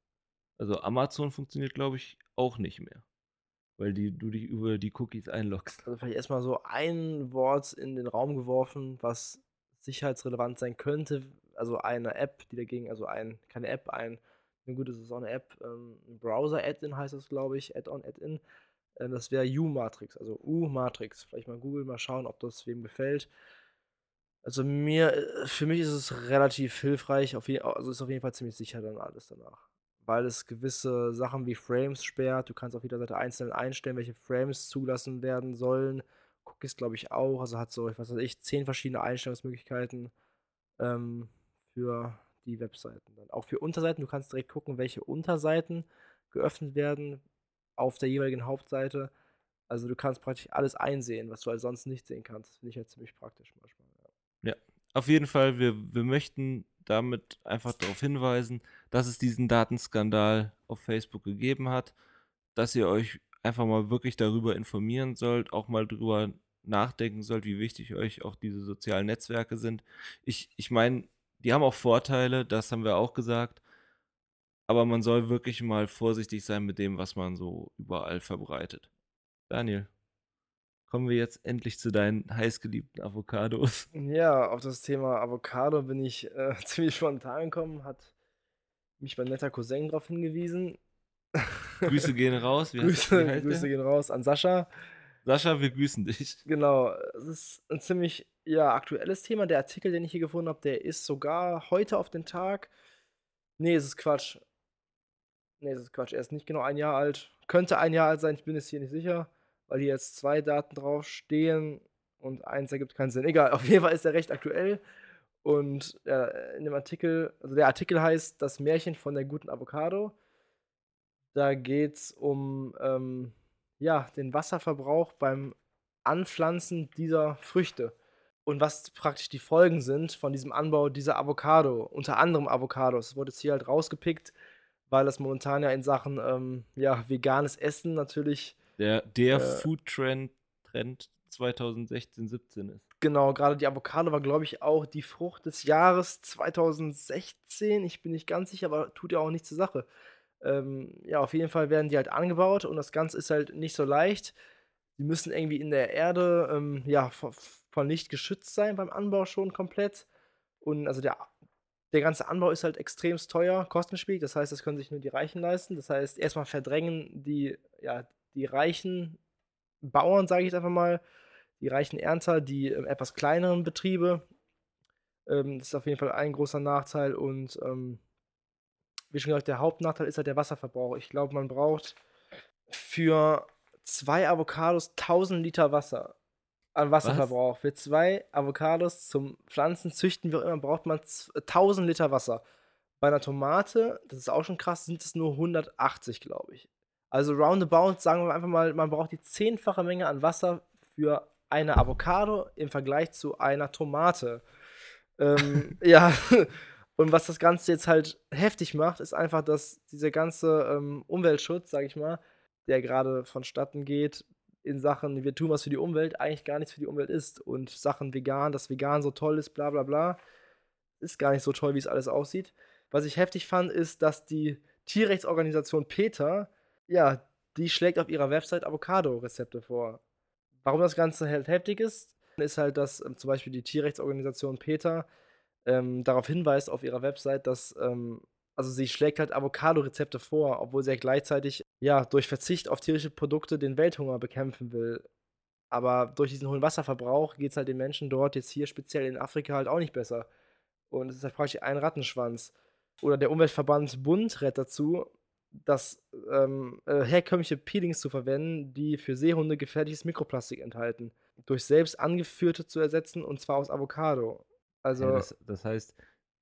Also Amazon funktioniert, glaube ich, auch nicht mehr. Weil die, du dich über die Cookies einloggst. Also vielleicht erstmal so ein Wort in den Raum geworfen, was sicherheitsrelevant sein könnte. Also eine App, die dagegen, also ein, keine App, ein, na gut, das ist auch eine App, ähm, ein Browser-Add-in heißt das, glaube ich, Add-on, Add-in. Äh, das wäre U-Matrix, also U-Matrix. Vielleicht mal googeln, mal schauen, ob das wem gefällt. Also mir, äh, für mich ist es relativ hilfreich, auf je, also ist auf jeden Fall ziemlich sicher dann alles danach. Weil es gewisse Sachen wie Frames sperrt. Du kannst auf jeder Seite einzeln einstellen, welche Frames zugelassen werden sollen. Cookies, glaube ich, auch. Also hat so, ich weiß nicht, zehn verschiedene Einstellungsmöglichkeiten ähm, für die Webseiten. Dann auch für Unterseiten. Du kannst direkt gucken, welche Unterseiten geöffnet werden auf der jeweiligen Hauptseite. Also du kannst praktisch alles einsehen, was du halt sonst nicht sehen kannst. Das finde ich halt ziemlich praktisch manchmal. Ja. Auf jeden Fall, wir, wir möchten damit einfach darauf hinweisen, dass es diesen Datenskandal auf Facebook gegeben hat, dass ihr euch einfach mal wirklich darüber informieren sollt, auch mal drüber nachdenken sollt, wie wichtig euch auch diese sozialen Netzwerke sind. Ich, ich meine, die haben auch Vorteile, das haben wir auch gesagt, aber man soll wirklich mal vorsichtig sein mit dem, was man so überall verbreitet. Daniel, kommen wir jetzt endlich zu deinen heißgeliebten Avocados. Ja, auf das Thema Avocado bin ich äh, ziemlich spontan gekommen, hat mich mein netter Cousin darauf hingewiesen. Grüße gehen raus. Wie, Grüße, heißt Grüße gehen raus an Sascha. Sascha, wir grüßen dich. Genau, es ist ein ziemlich ja, aktuelles Thema. Der Artikel, den ich hier gefunden habe, der ist sogar heute auf den Tag. Nee, es ist Quatsch. Nee, es ist Quatsch. Er ist nicht genau ein Jahr alt. Könnte ein Jahr alt sein, ich bin es hier nicht sicher, weil hier jetzt zwei Daten draufstehen und eins ergibt keinen Sinn. Egal, auf jeden Fall ist er recht aktuell. Und ja, in dem Artikel, also der Artikel heißt Das Märchen von der guten Avocado. Da geht es um ähm, ja, den Wasserverbrauch beim Anpflanzen dieser Früchte. Und was praktisch die Folgen sind von diesem Anbau dieser Avocado, unter anderem Avocados. Das wurde jetzt hier halt rausgepickt, weil das momentan ja in Sachen ähm, ja, veganes Essen natürlich Der, der Äh. Food Trend, Trend 2016, 17 ist. Genau, gerade die Avocado war, glaube ich, auch die Frucht des Jahres 2016. Ich bin nicht ganz sicher, aber tut ja auch nichts zur Sache. Ähm, ja, auf jeden Fall werden die halt angebaut und das Ganze ist halt nicht so leicht. Die müssen irgendwie in der Erde, ähm, ja, von, von Licht geschützt sein beim Anbau schon komplett. Und also der, der ganze Anbau ist halt extremst teuer, kostenspielig. Das heißt, das können sich nur die Reichen leisten. Das heißt, erstmal verdrängen die, ja, die reichen Bauern, sage ich jetzt einfach mal, die reichen Ernter, die ähm, etwas kleineren Betriebe. Ähm, das ist auf jeden Fall ein großer Nachteil. Und ähm, wie schon gesagt, der Hauptnachteil ist halt der Wasserverbrauch. Ich glaube, man braucht für zwei Avocados 1000 Liter Wasser an Wasserverbrauch. Für zwei Avocados zum Pflanzen, züchten, wie auch immer, braucht man z- 1000 Liter Wasser. Bei einer Tomate, das ist auch schon krass, sind es nur 180, glaube ich. Also roundabout, sagen wir einfach mal, man braucht die zehnfache Menge an Wasser für eine Avocado im Vergleich zu einer Tomate. Ähm, ja, und was das Ganze jetzt halt heftig macht, ist einfach, dass dieser ganze ähm, Umweltschutz, sage ich mal, der gerade vonstatten geht, in Sachen, wir tun was für die Umwelt, eigentlich gar nichts für die Umwelt ist. Und Sachen vegan, dass vegan so toll ist, bla bla bla, ist gar nicht so toll, wie es alles aussieht. Was ich heftig fand, ist, dass die Tierrechtsorganisation PETA, ja, die schlägt auf ihrer Website Avocado-Rezepte vor. Warum das Ganze halt heftig ist, ist halt, dass ähm, zum Beispiel die Tierrechtsorganisation PETA ähm, darauf hinweist auf ihrer Website, dass ähm, also sie schlägt halt Avocado-Rezepte vor, obwohl sie ja gleichzeitig ja durch Verzicht auf tierische Produkte den Welthunger bekämpfen will. Aber durch diesen hohen Wasserverbrauch geht es halt den Menschen dort, jetzt hier speziell in Afrika, halt auch nicht besser. Und es ist halt praktisch ein Rattenschwanz. Oder der Umweltverband Bund rät dazu, dass ähm, äh, herkömmliche Peelings zu verwenden, die für Seehunde gefährliches Mikroplastik enthalten, durch selbst angeführte zu ersetzen und zwar aus Avocado. Also Ja, das, das heißt,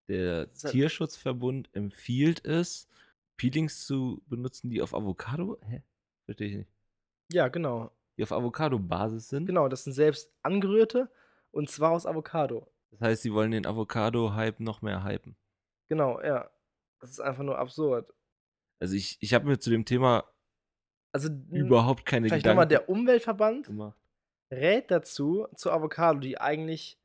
der Das Tierschutzverbund empfiehlt es, Peelings zu benutzen, die auf Avocado. Hä? Verstehe ich nicht. ja, genau. Die auf Avocado-Basis sind. Genau, das sind selbst angerührte und zwar aus Avocado. Das heißt, sie wollen den Avocado-Hype noch mehr hypen. Genau, ja. Das ist einfach nur absurd. Also ich, ich habe mir zu dem Thema Also überhaupt keine vielleicht nochmal Gedanken der Umweltverband gemacht. rät dazu zur Avocado, die eigentlich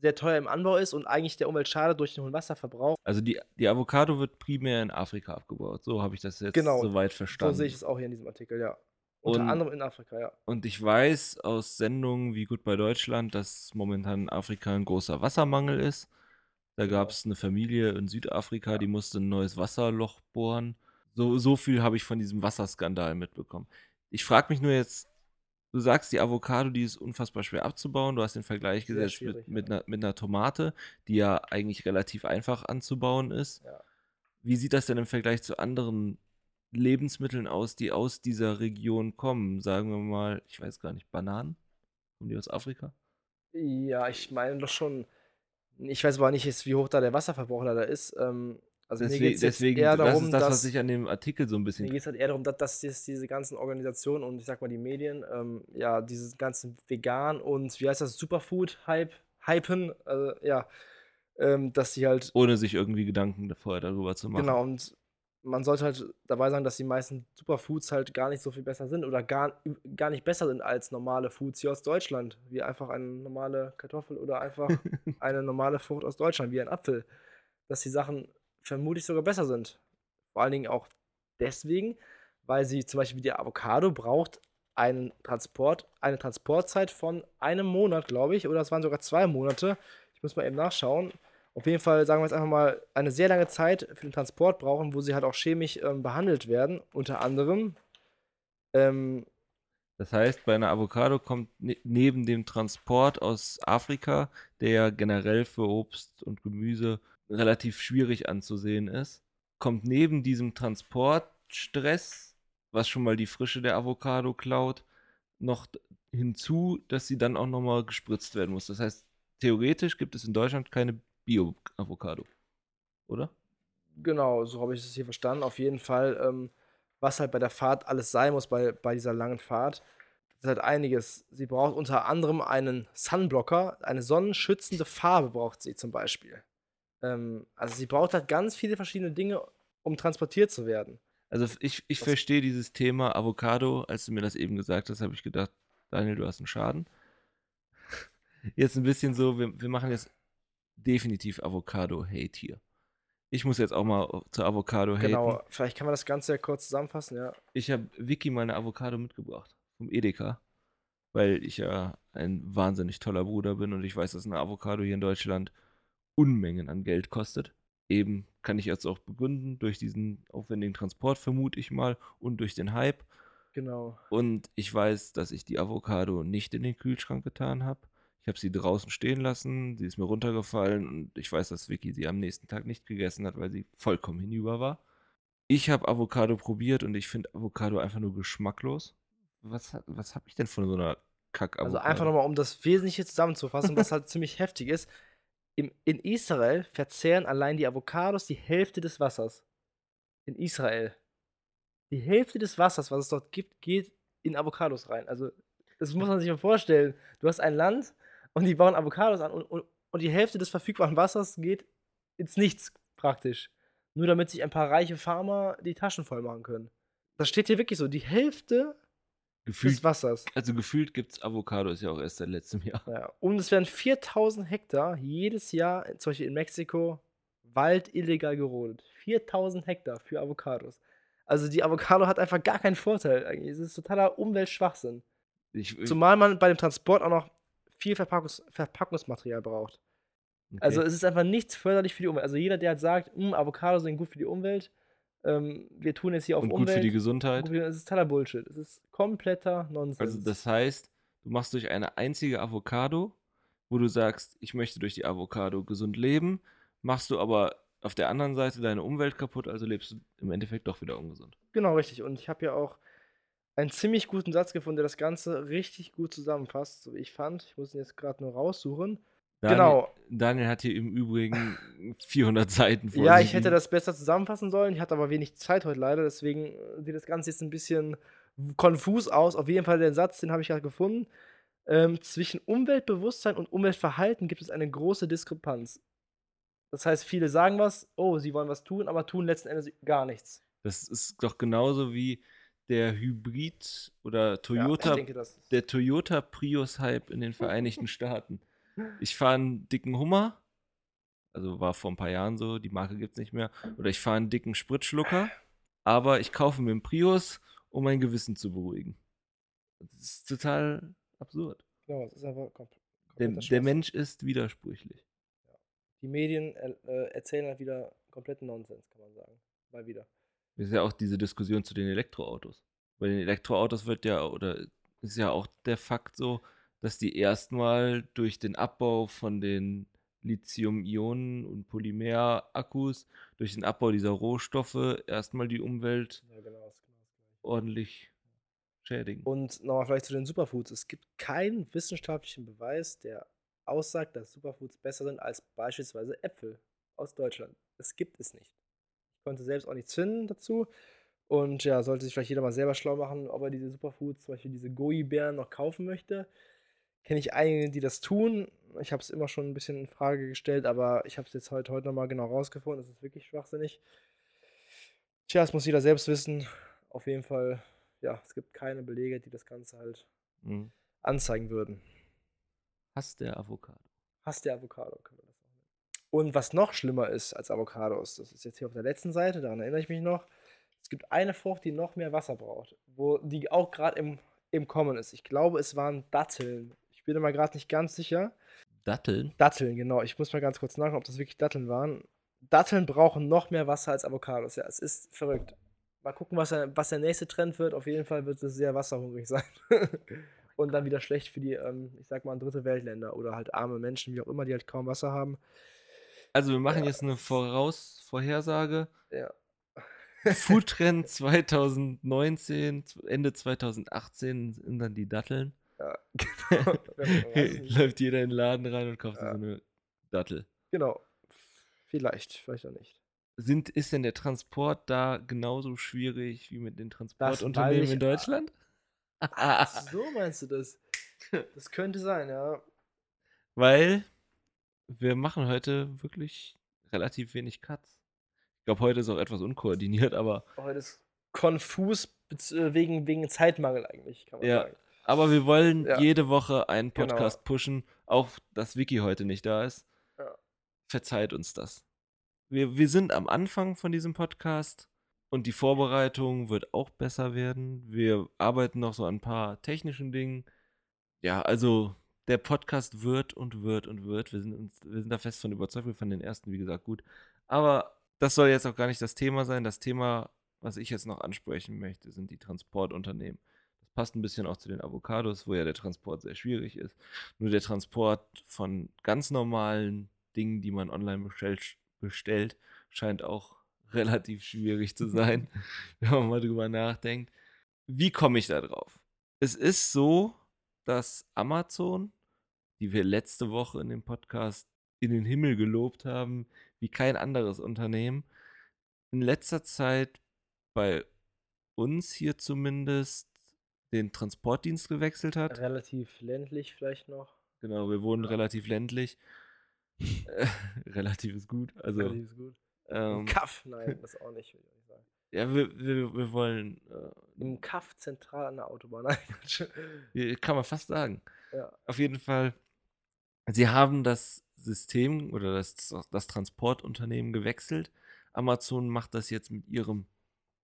sehr teuer im Anbau ist und eigentlich der Umwelt schadet durch den hohen Wasserverbrauch. Also die, die Avocado wird primär in Afrika abgebaut. So habe ich das jetzt Genau, soweit So verstanden. sehe ich es auch hier in diesem Artikel, ja. Unter Und- anderem in Afrika, ja. Und ich weiß aus Sendungen wie Gut bei Deutschland, dass momentan in Afrika ein großer Wassermangel ist. Da Genau. gab es eine Familie in Südafrika, die musste ein neues Wasserloch bohren. So, so viel habe ich von diesem Wasserskandal mitbekommen. Ich frage mich nur jetzt, du sagst, die Avocado, die ist unfassbar schwer abzubauen. Du hast den Vergleich gesetzt mit, mit, ja. einer, mit einer Tomate, die ja eigentlich relativ einfach anzubauen ist. Ja. Wie sieht das denn im Vergleich zu anderen Lebensmitteln aus, die aus dieser Region kommen? Sagen wir mal, ich weiß gar nicht, Bananen? Kommen die aus Afrika? Ja, ich meine doch schon. Ich weiß aber nicht, wie hoch da der Wasserverbrauch leider ist. Ähm, also mir Deswegen, geht es deswegen eher das darum, ist das, dass was ich an dem Artikel so ein Mir bisschen. geht es halt eher darum, dass, dass diese ganzen Organisationen und ich sag mal die Medien, ähm, ja, dieses ganzen Vegan und wie heißt das, Superfood-Hype, hypen, also, ja, ähm, dass sie halt, ohne sich irgendwie Gedanken vorher darüber zu machen. genau, und man sollte halt dabei sagen, dass die meisten Superfoods halt gar nicht so viel besser sind oder gar, gar nicht besser sind als normale Foods hier aus Deutschland, wie einfach eine normale Kartoffel oder einfach eine normale Frucht aus Deutschland, wie ein Apfel, dass die Sachen vermutlich sogar besser sind. Vor allen Dingen auch deswegen, weil sie zum Beispiel die Avocado braucht einen Transport, eine Transportzeit von einem Monat, glaube ich, oder es waren sogar zwei Monate. Ich muss mal eben nachschauen. Auf jeden Fall, sagen wir jetzt einfach mal, eine sehr lange Zeit für den Transport brauchen, wo sie halt auch chemisch ähm, behandelt werden, unter anderem. Ähm, Das heißt, bei einer Avocado kommt ne neben dem Transport aus Afrika, der ja generell für Obst und Gemüse relativ schwierig anzusehen ist, kommt neben diesem Transportstress, was schon mal die Frische der Avocado klaut, noch hinzu, dass sie dann auch nochmal gespritzt werden muss. Das heißt, theoretisch gibt es in Deutschland keine Bio-Avocado. Oder? Genau, so habe ich es hier verstanden. Auf jeden Fall, ähm, was halt bei der Fahrt alles sein muss, bei, bei dieser langen Fahrt, das ist halt einiges. Sie braucht unter anderem einen Sunblocker, eine sonnenschützende Farbe braucht sie zum Beispiel. Ähm, also sie braucht halt ganz viele verschiedene Dinge, um transportiert zu werden. Also ich, ich Das- verstehe dieses Thema Avocado, als du mir das eben gesagt hast, habe ich gedacht, Daniel, du hast einen Schaden. Jetzt ein bisschen so, wir, wir machen jetzt definitiv Avocado-Hate hier. Ich muss jetzt auch mal zur Avocado haten. Genau, vielleicht kann man das Ganze ja kurz zusammenfassen, ja. Ich habe Vicky mal eine Avocado mitgebracht vom Edeka, weil ich ja ein wahnsinnig toller Bruder bin und ich weiß, dass eine Avocado hier in Deutschland Unmengen an Geld kostet. Eben kann ich jetzt auch begründen durch diesen aufwendigen Transport, vermute ich mal, und durch den Hype. Genau. Und ich weiß, dass ich die Avocado nicht in den Kühlschrank getan habe. Ich habe sie draußen stehen lassen, sie ist mir runtergefallen und ich weiß, dass Vicky sie am nächsten Tag nicht gegessen hat, weil sie vollkommen hinüber war. Ich habe Avocado probiert und ich finde Avocado einfach nur geschmacklos. Was, was habe ich denn von so einer Kack-Avocado? Also einfach nochmal, um das Wesentliche zusammenzufassen, was halt ziemlich heftig ist. Im, in Israel verzehren allein die Avocados die Hälfte des Wassers. In Israel. Die Hälfte des Wassers, was es dort gibt, geht in Avocados rein. Also, das muss man sich mal vorstellen. Du hast ein Land und die bauen Avocados an und, und, und die Hälfte des verfügbaren Wassers geht ins Nichts praktisch. Nur damit sich ein paar reiche Farmer die Taschen voll machen können. Das steht hier wirklich so. Die Hälfte gefühlt, des Wassers. also gefühlt gibt es Avocados ja auch erst seit letztem Jahr. Ja, und es werden 4000 Hektar jedes Jahr, zum Beispiel in Mexiko, Wald illegal gerodet. 4000 Hektar für Avocados. Also die Avocado hat einfach gar keinen Vorteil eigentlich. Es ist totaler Umweltschwachsinn. Ich, ich, Zumal man bei dem Transport auch noch viel Verpackungs Verpackungsmaterial braucht. Also okay. es ist einfach nichts förderlich für die Umwelt. Also jeder, der halt sagt, "Hm, Avocados sind gut für die Umwelt, ähm, wir tun jetzt hier auf und gut Umwelt. für die Gesundheit. Es ist totaler Bullshit. Es ist kompletter Nonsens. Also das heißt, du machst durch eine einzige Avocado, wo du sagst, ich möchte durch die Avocado gesund leben, machst du aber auf der anderen Seite deine Umwelt kaputt, also lebst du im Endeffekt doch wieder ungesund. Genau, richtig. Und ich habe ja auch einen ziemlich guten Satz gefunden, der das Ganze richtig gut zusammenfasst, so wie ich fand. Ich muss ihn jetzt gerade nur raussuchen. Daniel, Genau. Daniel hat hier im Übrigen 400 Seiten vor Ja, ich hätte das besser zusammenfassen sollen. Ich hatte aber wenig Zeit heute leider, deswegen äh, sieht das Ganze jetzt ein bisschen konfus aus. Auf jeden Fall den Satz, den habe ich gerade gefunden. Ähm, zwischen Umweltbewusstsein und Umweltverhalten gibt es eine große Diskrepanz. Das heißt, viele sagen was, oh, sie wollen was tun, aber tun letzten Endes gar nichts. Das ist doch genauso wie der Hybrid oder Ja, Toyota, ich denke, der Toyota Prius-Hype in den Vereinigten Staaten. Ich fahre einen dicken Hummer, also war vor ein paar Jahren so, die Marke gibt es nicht mehr. Oder ich fahre einen dicken Spritschlucker, aber ich kaufe mir einen Prius, um mein Gewissen zu beruhigen. Das ist total absurd. Genau, das ist einfach kom Der, der. Mensch ist widersprüchlich. Die Medien äh, äh, erzählen halt wieder kompletten Nonsens, kann man sagen. Mal wieder. Das ist ja auch diese Diskussion zu den Elektroautos. Bei den Elektroautos wird ja, oder ist ja auch der Fakt so, dass die erstmal durch den Abbau von den Lithium-Ionen- und Polymer-Akkus, durch den Abbau dieser Rohstoffe erstmal die Umwelt Ja, genau, genau ordentlich schädigen. Und nochmal vielleicht zu den Superfoods. Es gibt keinen wissenschaftlichen Beweis, der aussagt, dass Superfoods besser sind als beispielsweise Äpfel aus Deutschland. Es gibt es nicht. Ich konnte selbst auch nichts finden dazu. Und ja, sollte sich vielleicht jeder mal selber schlau machen, ob er diese Superfoods, zum Beispiel diese Goi-Beeren noch kaufen möchte. Kenne ich einige, die das tun. Ich habe es immer schon ein bisschen in Frage gestellt, aber ich habe es jetzt heute, heute nochmal genau rausgefunden. Es ist wirklich schwachsinnig. Tja, das muss jeder selbst wissen. Auf jeden Fall, ja, es gibt keine Belege, die das Ganze halt Mhm. anzeigen würden. Hass der Avocado. Hass der Avocado, können wir das auch nennen. Und was noch schlimmer ist als Avocados, das ist jetzt hier auf der letzten Seite, daran erinnere ich mich noch. Es gibt eine Frucht, die noch mehr Wasser braucht, wo die auch gerade im, im Kommen ist. Ich glaube, es waren Datteln. Ich bin mir gerade nicht ganz sicher. Datteln? Datteln, genau. Ich muss mal ganz kurz nachschauen, ob das wirklich Datteln waren. Datteln brauchen noch mehr Wasser als Avocados. Ja, es ist verrückt. Mal gucken, was der, was der nächste Trend wird. Auf jeden Fall wird es sehr wasserhungrig sein. Und dann wieder schlecht für die, ähm, ich sag mal, dritte Weltländer oder halt arme Menschen, wie auch immer, die halt kaum Wasser haben. Also wir machen Ja, jetzt eine Voraus Vorhersage. Ja. Foodtrend 2019, Ende 2018 sind dann die Datteln. Ja, genau. Läuft jeder in den Laden rein und kauft Ja. so eine Dattel. genau. Vielleicht, vielleicht auch nicht. Sind, ist denn der Transport da genauso schwierig wie mit den Transportunternehmen in Deutschland? Ach so meinst du das? Das könnte sein, ja. Weil wir machen heute wirklich relativ wenig Cuts. Ich glaube, heute ist auch etwas unkoordiniert, aber, Heute ist konfus äh, wegen, wegen Zeitmangel eigentlich, kann man Ja. sagen. Aber wir wollen Ja. jede Woche einen Genau. Podcast pushen, auch dass Vicky heute nicht da ist. Ja. Verzeiht uns das. Wir, wir sind am Anfang von diesem Podcast und die Vorbereitung wird auch besser werden. Wir arbeiten noch so an ein paar technischen Dingen. Ja, also der Podcast wird und wird und wird. Wir sind, uns, wir sind da fest von überzeugt. Wir fanden den ersten, wie gesagt, gut. Aber das soll jetzt auch gar nicht das Thema sein. Das Thema, was ich jetzt noch ansprechen möchte, sind die Transportunternehmen. Passt ein bisschen auch zu den Avocados, wo ja der Transport sehr schwierig ist. Nur der Transport von ganz normalen Dingen, die man online bestellt, bestellt scheint auch relativ schwierig zu sein, wenn man mal drüber nachdenkt. Wie komme ich da drauf? Es ist so, dass Amazon, die wir letzte Woche in dem Podcast in den Himmel gelobt haben, wie kein anderes Unternehmen, in letzter Zeit bei uns hier zumindest den Transportdienst gewechselt hat. Relativ ländlich vielleicht noch. Genau, wir wohnen relativ ländlich. Relativ ist gut. Also, Relativ ist gut. Ähm, Kaff, nein, das auch nicht, würde ich sagen. ja, wir, wir, wir wollen, äh, Im Kaff zentral an der Autobahn. Kann man fast sagen. ja. Auf jeden Fall, sie haben das System oder das, das Transportunternehmen gewechselt. Amazon macht das jetzt mit ihrem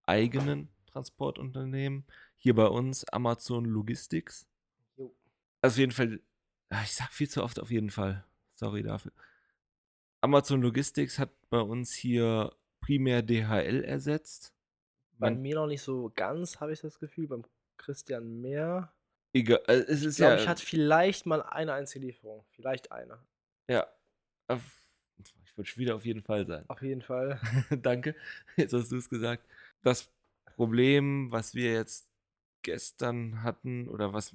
eigenen Transportunternehmen. Hier bei uns Amazon Logistics. Jo. Also auf jeden Fall, ah, ich sag viel zu oft auf jeden Fall. Sorry dafür. Amazon Logistics hat bei uns hier primär DHL ersetzt. Bei Man, mir noch nicht so ganz, habe ich das Gefühl. Beim Christian mehr. egal, äh, es Ich ist glaube, ja, ich hatte vielleicht mal eine einzige Lieferung. Vielleicht eine. ja, ich würde wieder auf jeden Fall sein. Auf jeden Fall. Danke, jetzt hast du es gesagt. Das Problem, was wir jetzt gestern hatten, oder was.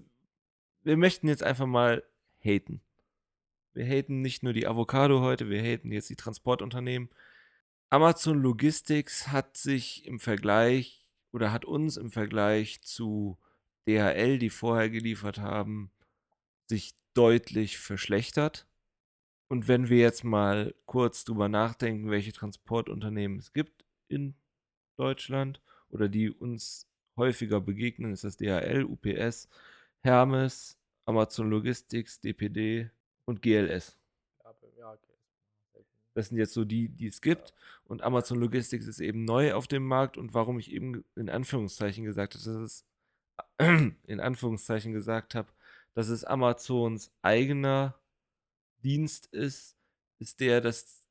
Wir möchten jetzt einfach mal haten. Wir haten nicht nur die Avocado heute, wir haten jetzt die Transportunternehmen. Amazon Logistics hat sich im Vergleich oder hat uns im Vergleich zu DHL, die vorher geliefert haben, sich deutlich verschlechtert. Und wenn wir jetzt mal kurz drüber nachdenken, welche Transportunternehmen es gibt in Deutschland oder die uns häufiger begegnen, ist das DHL, UPS, Hermes, Amazon Logistics, DPD und GLS. Das sind jetzt so die, die es gibt. Und Amazon Logistics ist eben neu auf dem Markt. Und warum ich eben in Anführungszeichen gesagt habe, dass es in Anführungszeichen gesagt habe, dass es Amazons eigener Dienst ist, ist der, dass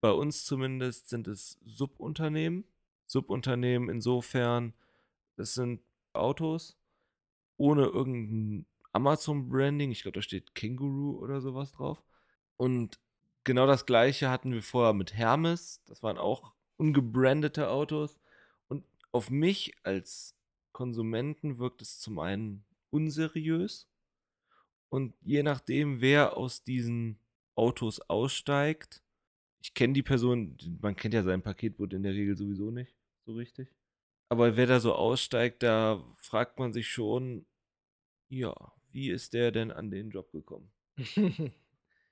bei uns zumindest sind es Subunternehmen. Subunternehmen insofern, das sind Autos ohne irgendein Amazon-Branding. Ich glaube, da steht Känguru oder sowas drauf. Und genau das gleiche hatten wir vorher mit Hermes. Das waren auch ungebrandete Autos. Und auf mich als Konsumenten wirkt es zum einen unseriös. Und je nachdem, wer aus diesen Autos aussteigt, ich kenne die Person, man kennt ja sein Paketboot in der Regel sowieso nicht so richtig. Aber wer da so aussteigt, da fragt man sich schon, ja, wie ist der denn an den Job gekommen?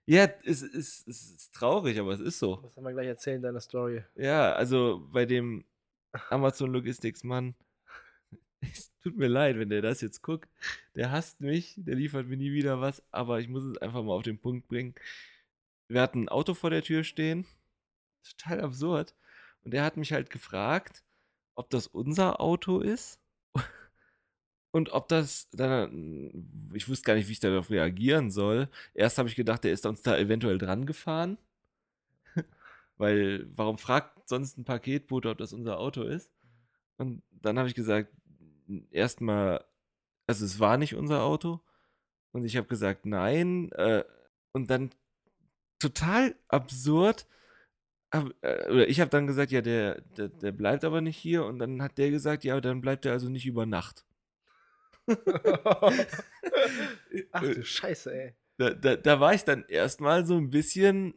Ja, es ist, es ist traurig, aber es ist so. Das haben wir gleich erzählen, deine Story. Ja, also bei dem Amazon Logistics Mann, es tut mir leid, wenn der das jetzt guckt. Der hasst mich, der liefert mir nie wieder was, aber ich muss es einfach mal auf den Punkt bringen. Wir hatten ein Auto vor der Tür stehen, total absurd. Und der hat mich halt gefragt, ob das unser Auto ist und ob das dann, ich wusste gar nicht, wie ich darauf reagieren soll. Erst habe ich gedacht, der ist uns da eventuell dran gefahren. Weil, warum fragt sonst ein Paketbote, ob das unser Auto ist? Und dann habe ich gesagt, erstmal, also es war nicht unser Auto. Und ich habe gesagt, nein. Äh, und dann total absurd. Hab, äh, oder ich habe dann gesagt, ja, der, der, der bleibt aber nicht hier. Und dann hat der gesagt, ja, dann bleibt er also nicht über Nacht. Ach du Scheiße, ey. Da, da, da war ich dann erstmal so ein bisschen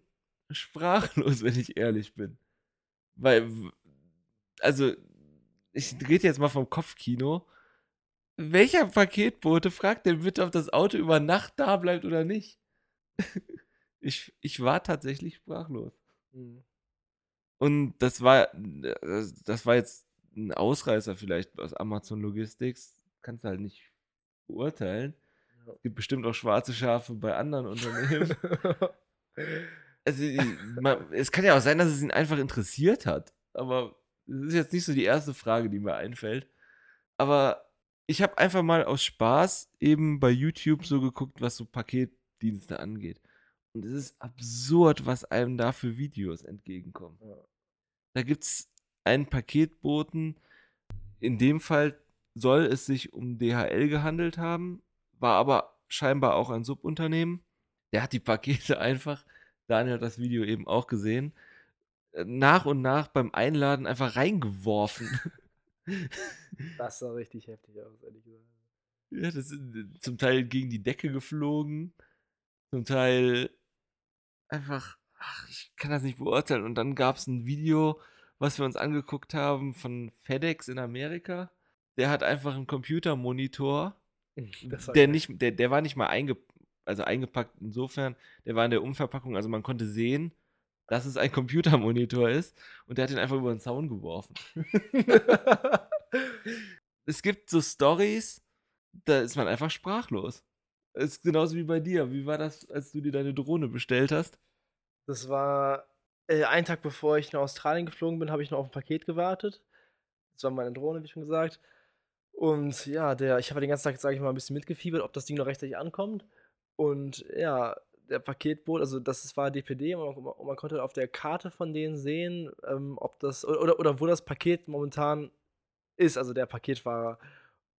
sprachlos, wenn ich ehrlich bin. Weil, also, ich rede jetzt mal vom Kopfkino. Welcher Paketbote fragt denn bitte, ob das Auto über Nacht da bleibt oder nicht? Ich, ich war tatsächlich sprachlos. Mhm. Und das war, das das war jetzt ein Ausreißer vielleicht aus Amazon Logistics. Kannst du halt nicht beurteilen. Ja. Es gibt bestimmt auch schwarze Schafe bei anderen Unternehmen. Also, man, es kann ja auch sein, dass es ihn einfach interessiert hat. Aber das ist jetzt nicht so die erste Frage, die mir einfällt. Aber ich habe einfach mal aus Spaß eben bei YouTube so geguckt, was so Paketdienste angeht. Und es ist absurd, was einem da für Videos entgegenkommen. Ja. Da gibt es einen Paketboten. In dem Fall soll es sich um DHL gehandelt haben, war aber scheinbar auch ein Subunternehmen. Der hat die Pakete einfach, Daniel hat das Video eben auch gesehen, äh, nach und nach beim Einladen einfach reingeworfen. Das sah richtig heftig aus, ehrlich gesagt. ja, das sind äh, zum Teil gegen die Decke geflogen, zum Teil einfach, ach, ich kann das nicht beurteilen. Und dann gab es ein Video, was wir uns angeguckt haben von FedEx in Amerika. Der hat einfach einen Computermonitor, war der nicht, der, der war nicht mal einge, also eingepackt insofern, der war in der Umverpackung, also man konnte sehen, dass es ein Computermonitor ist und der hat ihn einfach über den Zaun geworfen. Es gibt so Stories, da ist man einfach sprachlos. Es ist genauso wie bei dir. Wie war das, als du dir deine Drohne bestellt hast? Das war äh, ein Tag bevor ich nach Australien geflogen bin, habe ich noch auf ein Paket gewartet. Das war meine Drohne, wie schon gesagt. Und ja, der ich habe den ganzen Tag, sage ich mal, ein bisschen mitgefiebert, ob das Ding noch rechtzeitig ankommt. Und ja, der Paketboot, also das war DPD und man, man konnte auf der Karte von denen sehen, ähm, ob das oder, oder wo das Paket momentan ist, also der Paketfahrer.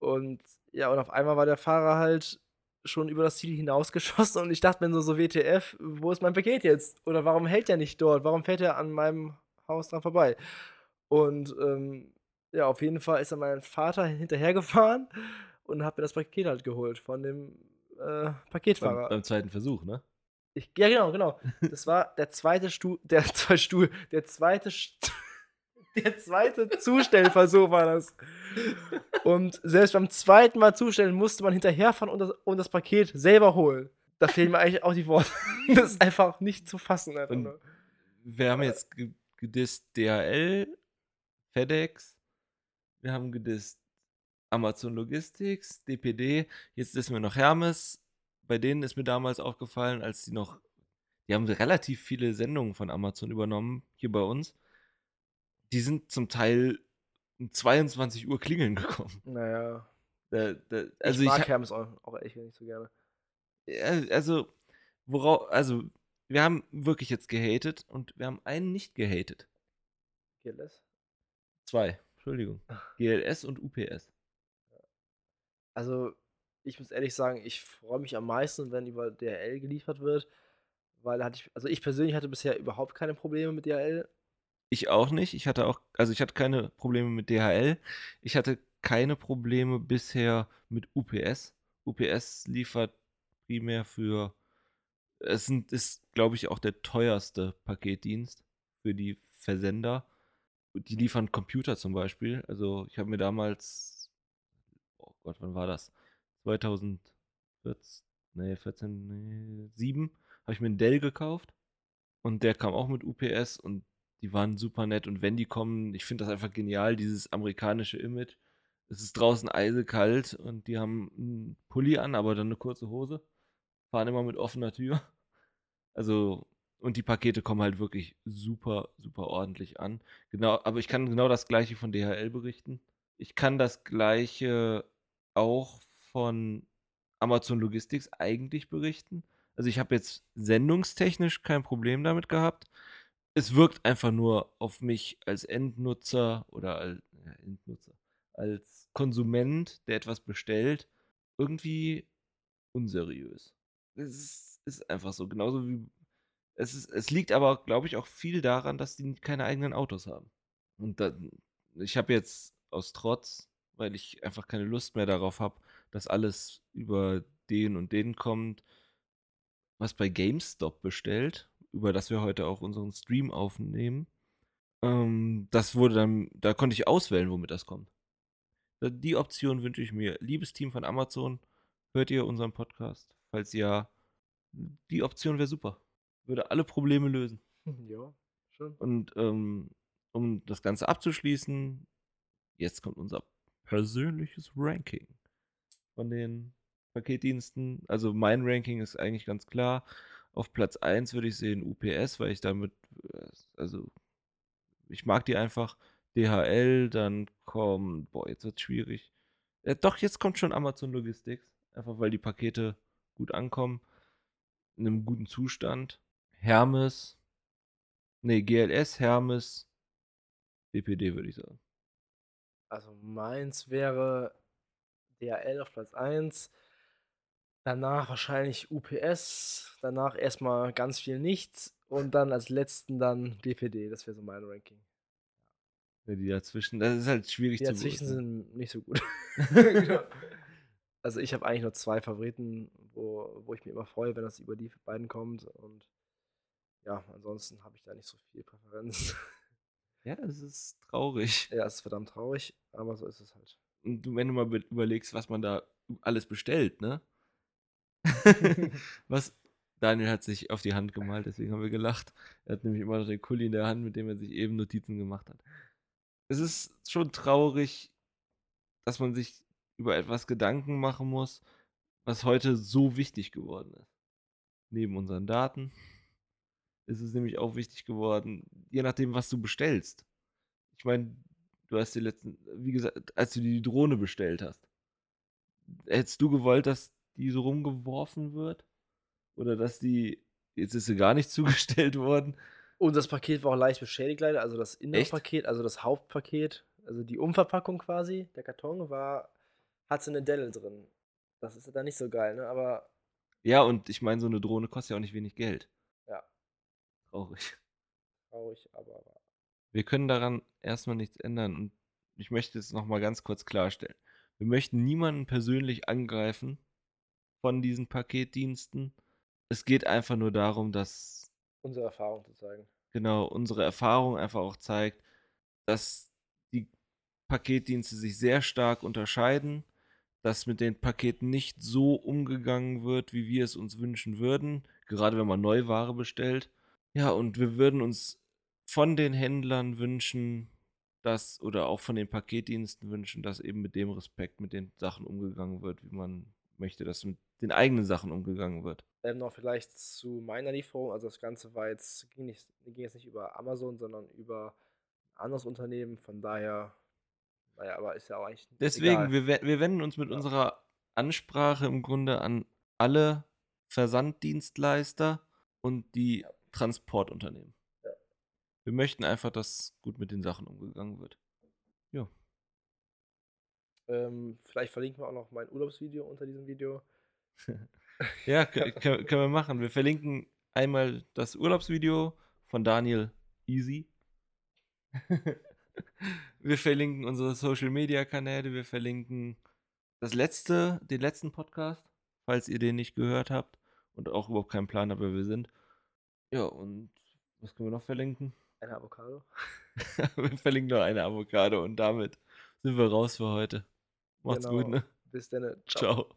Und ja, und auf einmal war der Fahrer halt schon über das Ziel hinausgeschossen und ich dachte mir so, so WTF, wo ist mein Paket jetzt? Oder warum hält er nicht dort? Warum fährt er an meinem Haus dran vorbei? Und ähm, ja, auf jeden Fall ist dann mein Vater hinterhergefahren und hat mir das Paket halt geholt von dem äh, Paketfahrer. Beim, beim zweiten Versuch, ne? Ich, ja, genau, genau. Das war der zweite Stuhl, der zweite Stuhl, der zweite, St der zweite Zustellversuch war das. Und selbst beim zweiten Mal zustellen musste man hinterherfahren und das, und das Paket selber holen. Da fehlen mir eigentlich auch die Worte. Das ist einfach nicht zu fassen. Wir haben jetzt ge- gedisst DHL, FedEx, wir haben gedisst Amazon Logistics, DPD, jetzt ist mir noch Hermes. Bei denen ist mir damals aufgefallen, als die noch, die haben relativ viele Sendungen von Amazon übernommen, hier bei uns. Die sind zum Teil um 22 Uhr klingeln gekommen. Naja. Da, da, Also ich ich, mag ha- Hermes auch, auch echt nicht so gerne. Ja, also, worauf, also, wir haben wirklich jetzt gehatet und wir haben einen nicht gehatet. GLS? Zwei, Entschuldigung. GLS und UPS. Also, ich muss ehrlich sagen, ich freue mich am meisten, wenn über DHL geliefert wird, weil hatte ich, also ich persönlich hatte bisher überhaupt keine Probleme mit DHL. Ich auch nicht. Ich hatte auch, also ich hatte keine Probleme mit DHL. Ich hatte keine Probleme bisher mit UPS. UPS liefert primär für, es sind, ist, glaube ich, auch der teuerste Paketdienst für die Versender. Die liefern Computer zum Beispiel. Also ich habe mir damals, oh Gott, wann war das? 2014, nee, 14, nee, 7, habe ich mir einen Dell gekauft. Und der kam auch mit UPS und die waren super nett. Und wenn die kommen, ich finde das einfach genial, dieses amerikanische Image. Es ist draußen eisekalt und die haben einen Pulli an, aber dann eine kurze Hose. Fahren immer mit offener Tür. Also, und die Pakete kommen halt wirklich super, super ordentlich an. Genau, aber ich kann genau das gleiche von DHL berichten. Ich kann das gleiche auch von Amazon Logistics eigentlich berichten. Also ich habe jetzt sendungstechnisch kein Problem damit gehabt. Es wirkt einfach nur auf mich als Endnutzer oder als ja, Endnutzer, als Konsument, der etwas bestellt, irgendwie unseriös. Es ist, ist einfach so. Genauso wie. Es, ist, es liegt aber, glaube ich, auch viel daran, dass die keine eigenen Autos haben. Und dann, ich habe jetzt aus Trotz, weil ich einfach keine Lust mehr darauf habe, dass alles über den und den kommt, was bei GameStop bestellt, über das wir heute auch unseren Stream aufnehmen. Ähm, das wurde dann, da konnte ich auswählen, womit das kommt. Die Option wünsche ich mir. Liebes Team von Amazon, hört ihr unseren Podcast? Falls ja, die Option wäre super. Würde alle Probleme lösen. Ja, schon. Und ähm, um das Ganze abzuschließen, jetzt kommt unser persönliches Ranking von den Paketdiensten. Also mein Ranking ist eigentlich ganz klar. Auf Platz 1 würde ich sehen UPS, weil ich damit, äh, also ich mag die einfach. DHL, dann kommt, boah, jetzt wird schwierig. Ja, doch, jetzt kommt schon Amazon Logistics. Einfach weil die Pakete gut ankommen. In einem guten Zustand. Hermes. Nee, GLS, Hermes, DPD würde ich sagen. Also meins wäre DHL auf Platz 1. Danach wahrscheinlich UPS. Danach erstmal ganz viel nichts. Und dann als letzten dann DPD. Das wäre so mein Ranking. Ja, Die dazwischen, das ist halt schwierig Die zu dazwischen beurteilen. sind nicht so gut. also ich habe eigentlich nur zwei Favoriten, wo, wo ich mich immer freue, wenn das über die beiden kommt. Und ja, ansonsten habe ich da nicht so viel Präferenz. Ja, das ist traurig. ja, es ist verdammt traurig, aber so ist es halt. Und wenn du mal be- überlegst, was man da alles bestellt, ne? was Daniel hat sich auf die Hand gemalt, deswegen haben wir gelacht. Er hat nämlich immer noch den Kuli in der Hand, mit dem er sich eben Notizen gemacht hat. Es ist schon traurig, dass man sich über etwas Gedanken machen muss, was heute so wichtig geworden ist. Neben unseren Daten ist es nämlich auch wichtig geworden, je nachdem, was du bestellst. Ich meine, du hast die letzten, wie gesagt, als du die Drohne bestellt hast, hättest du gewollt, dass die so rumgeworfen wird? Oder dass die, jetzt ist sie gar nicht zugestellt worden? Und das Paket war auch leicht beschädigt leider, also das? Innenpaket, also das Hauptpaket, also die Umverpackung quasi, der Karton war hatte 'ne Delle drin. Das ist dann nicht so geil, ne, aber Ja, und ich meine, so eine Drohne kostet ja auch nicht wenig Geld. Ja. Traurig. traurig, aber. Wir können daran erstmal nichts ändern und ich möchte es noch mal ganz kurz klarstellen. Wir möchten niemanden persönlich angreifen von diesen Paketdiensten. Es geht einfach nur darum, dass Unsere Erfahrung zu zeigen. genau unsere Erfahrung einfach auch zeigt, dass die Paketdienste sich sehr stark unterscheiden, dass mit den Paketen nicht so umgegangen wird, wie wir es uns wünschen würden, gerade wenn man Neuware bestellt. Ja, und wir würden uns von den Händlern wünschen, dass oder auch von den Paketdiensten wünschen, dass eben mit dem Respekt mit den Sachen umgegangen wird, wie man möchte, dass mit den eigenen Sachen umgegangen wird. Ähm, noch vielleicht zu meiner Lieferung. Also das Ganze war jetzt, ging, nicht, ging jetzt nicht über Amazon, sondern über ein anderes Unternehmen. Von daher, naja, aber ist ja auch eigentlich Deswegen, egal. wir, wir wenden uns mit Ja. unserer Ansprache im Grunde an alle Versanddienstleister und die Ja. Transportunternehmen. Ja. Wir möchten einfach, dass gut mit den Sachen umgegangen wird. Ja. Ähm, vielleicht verlinken wir auch noch mein Urlaubsvideo unter diesem Video. Ja, k- können wir machen. Wir verlinken einmal das Urlaubsvideo von Daniel Easy. wir verlinken unsere Social Media Kanäle. Wir verlinken das letzte, den letzten Podcast, falls ihr den nicht gehört habt und auch überhaupt keinen Plan habt, wer wir sind. Ja, und was können wir noch verlinken? Eine Avocado. wir verlinken noch eine Avocado und damit sind wir raus für heute. Macht's gut, Genau. ne? Bis dann. Ciao. Ciao.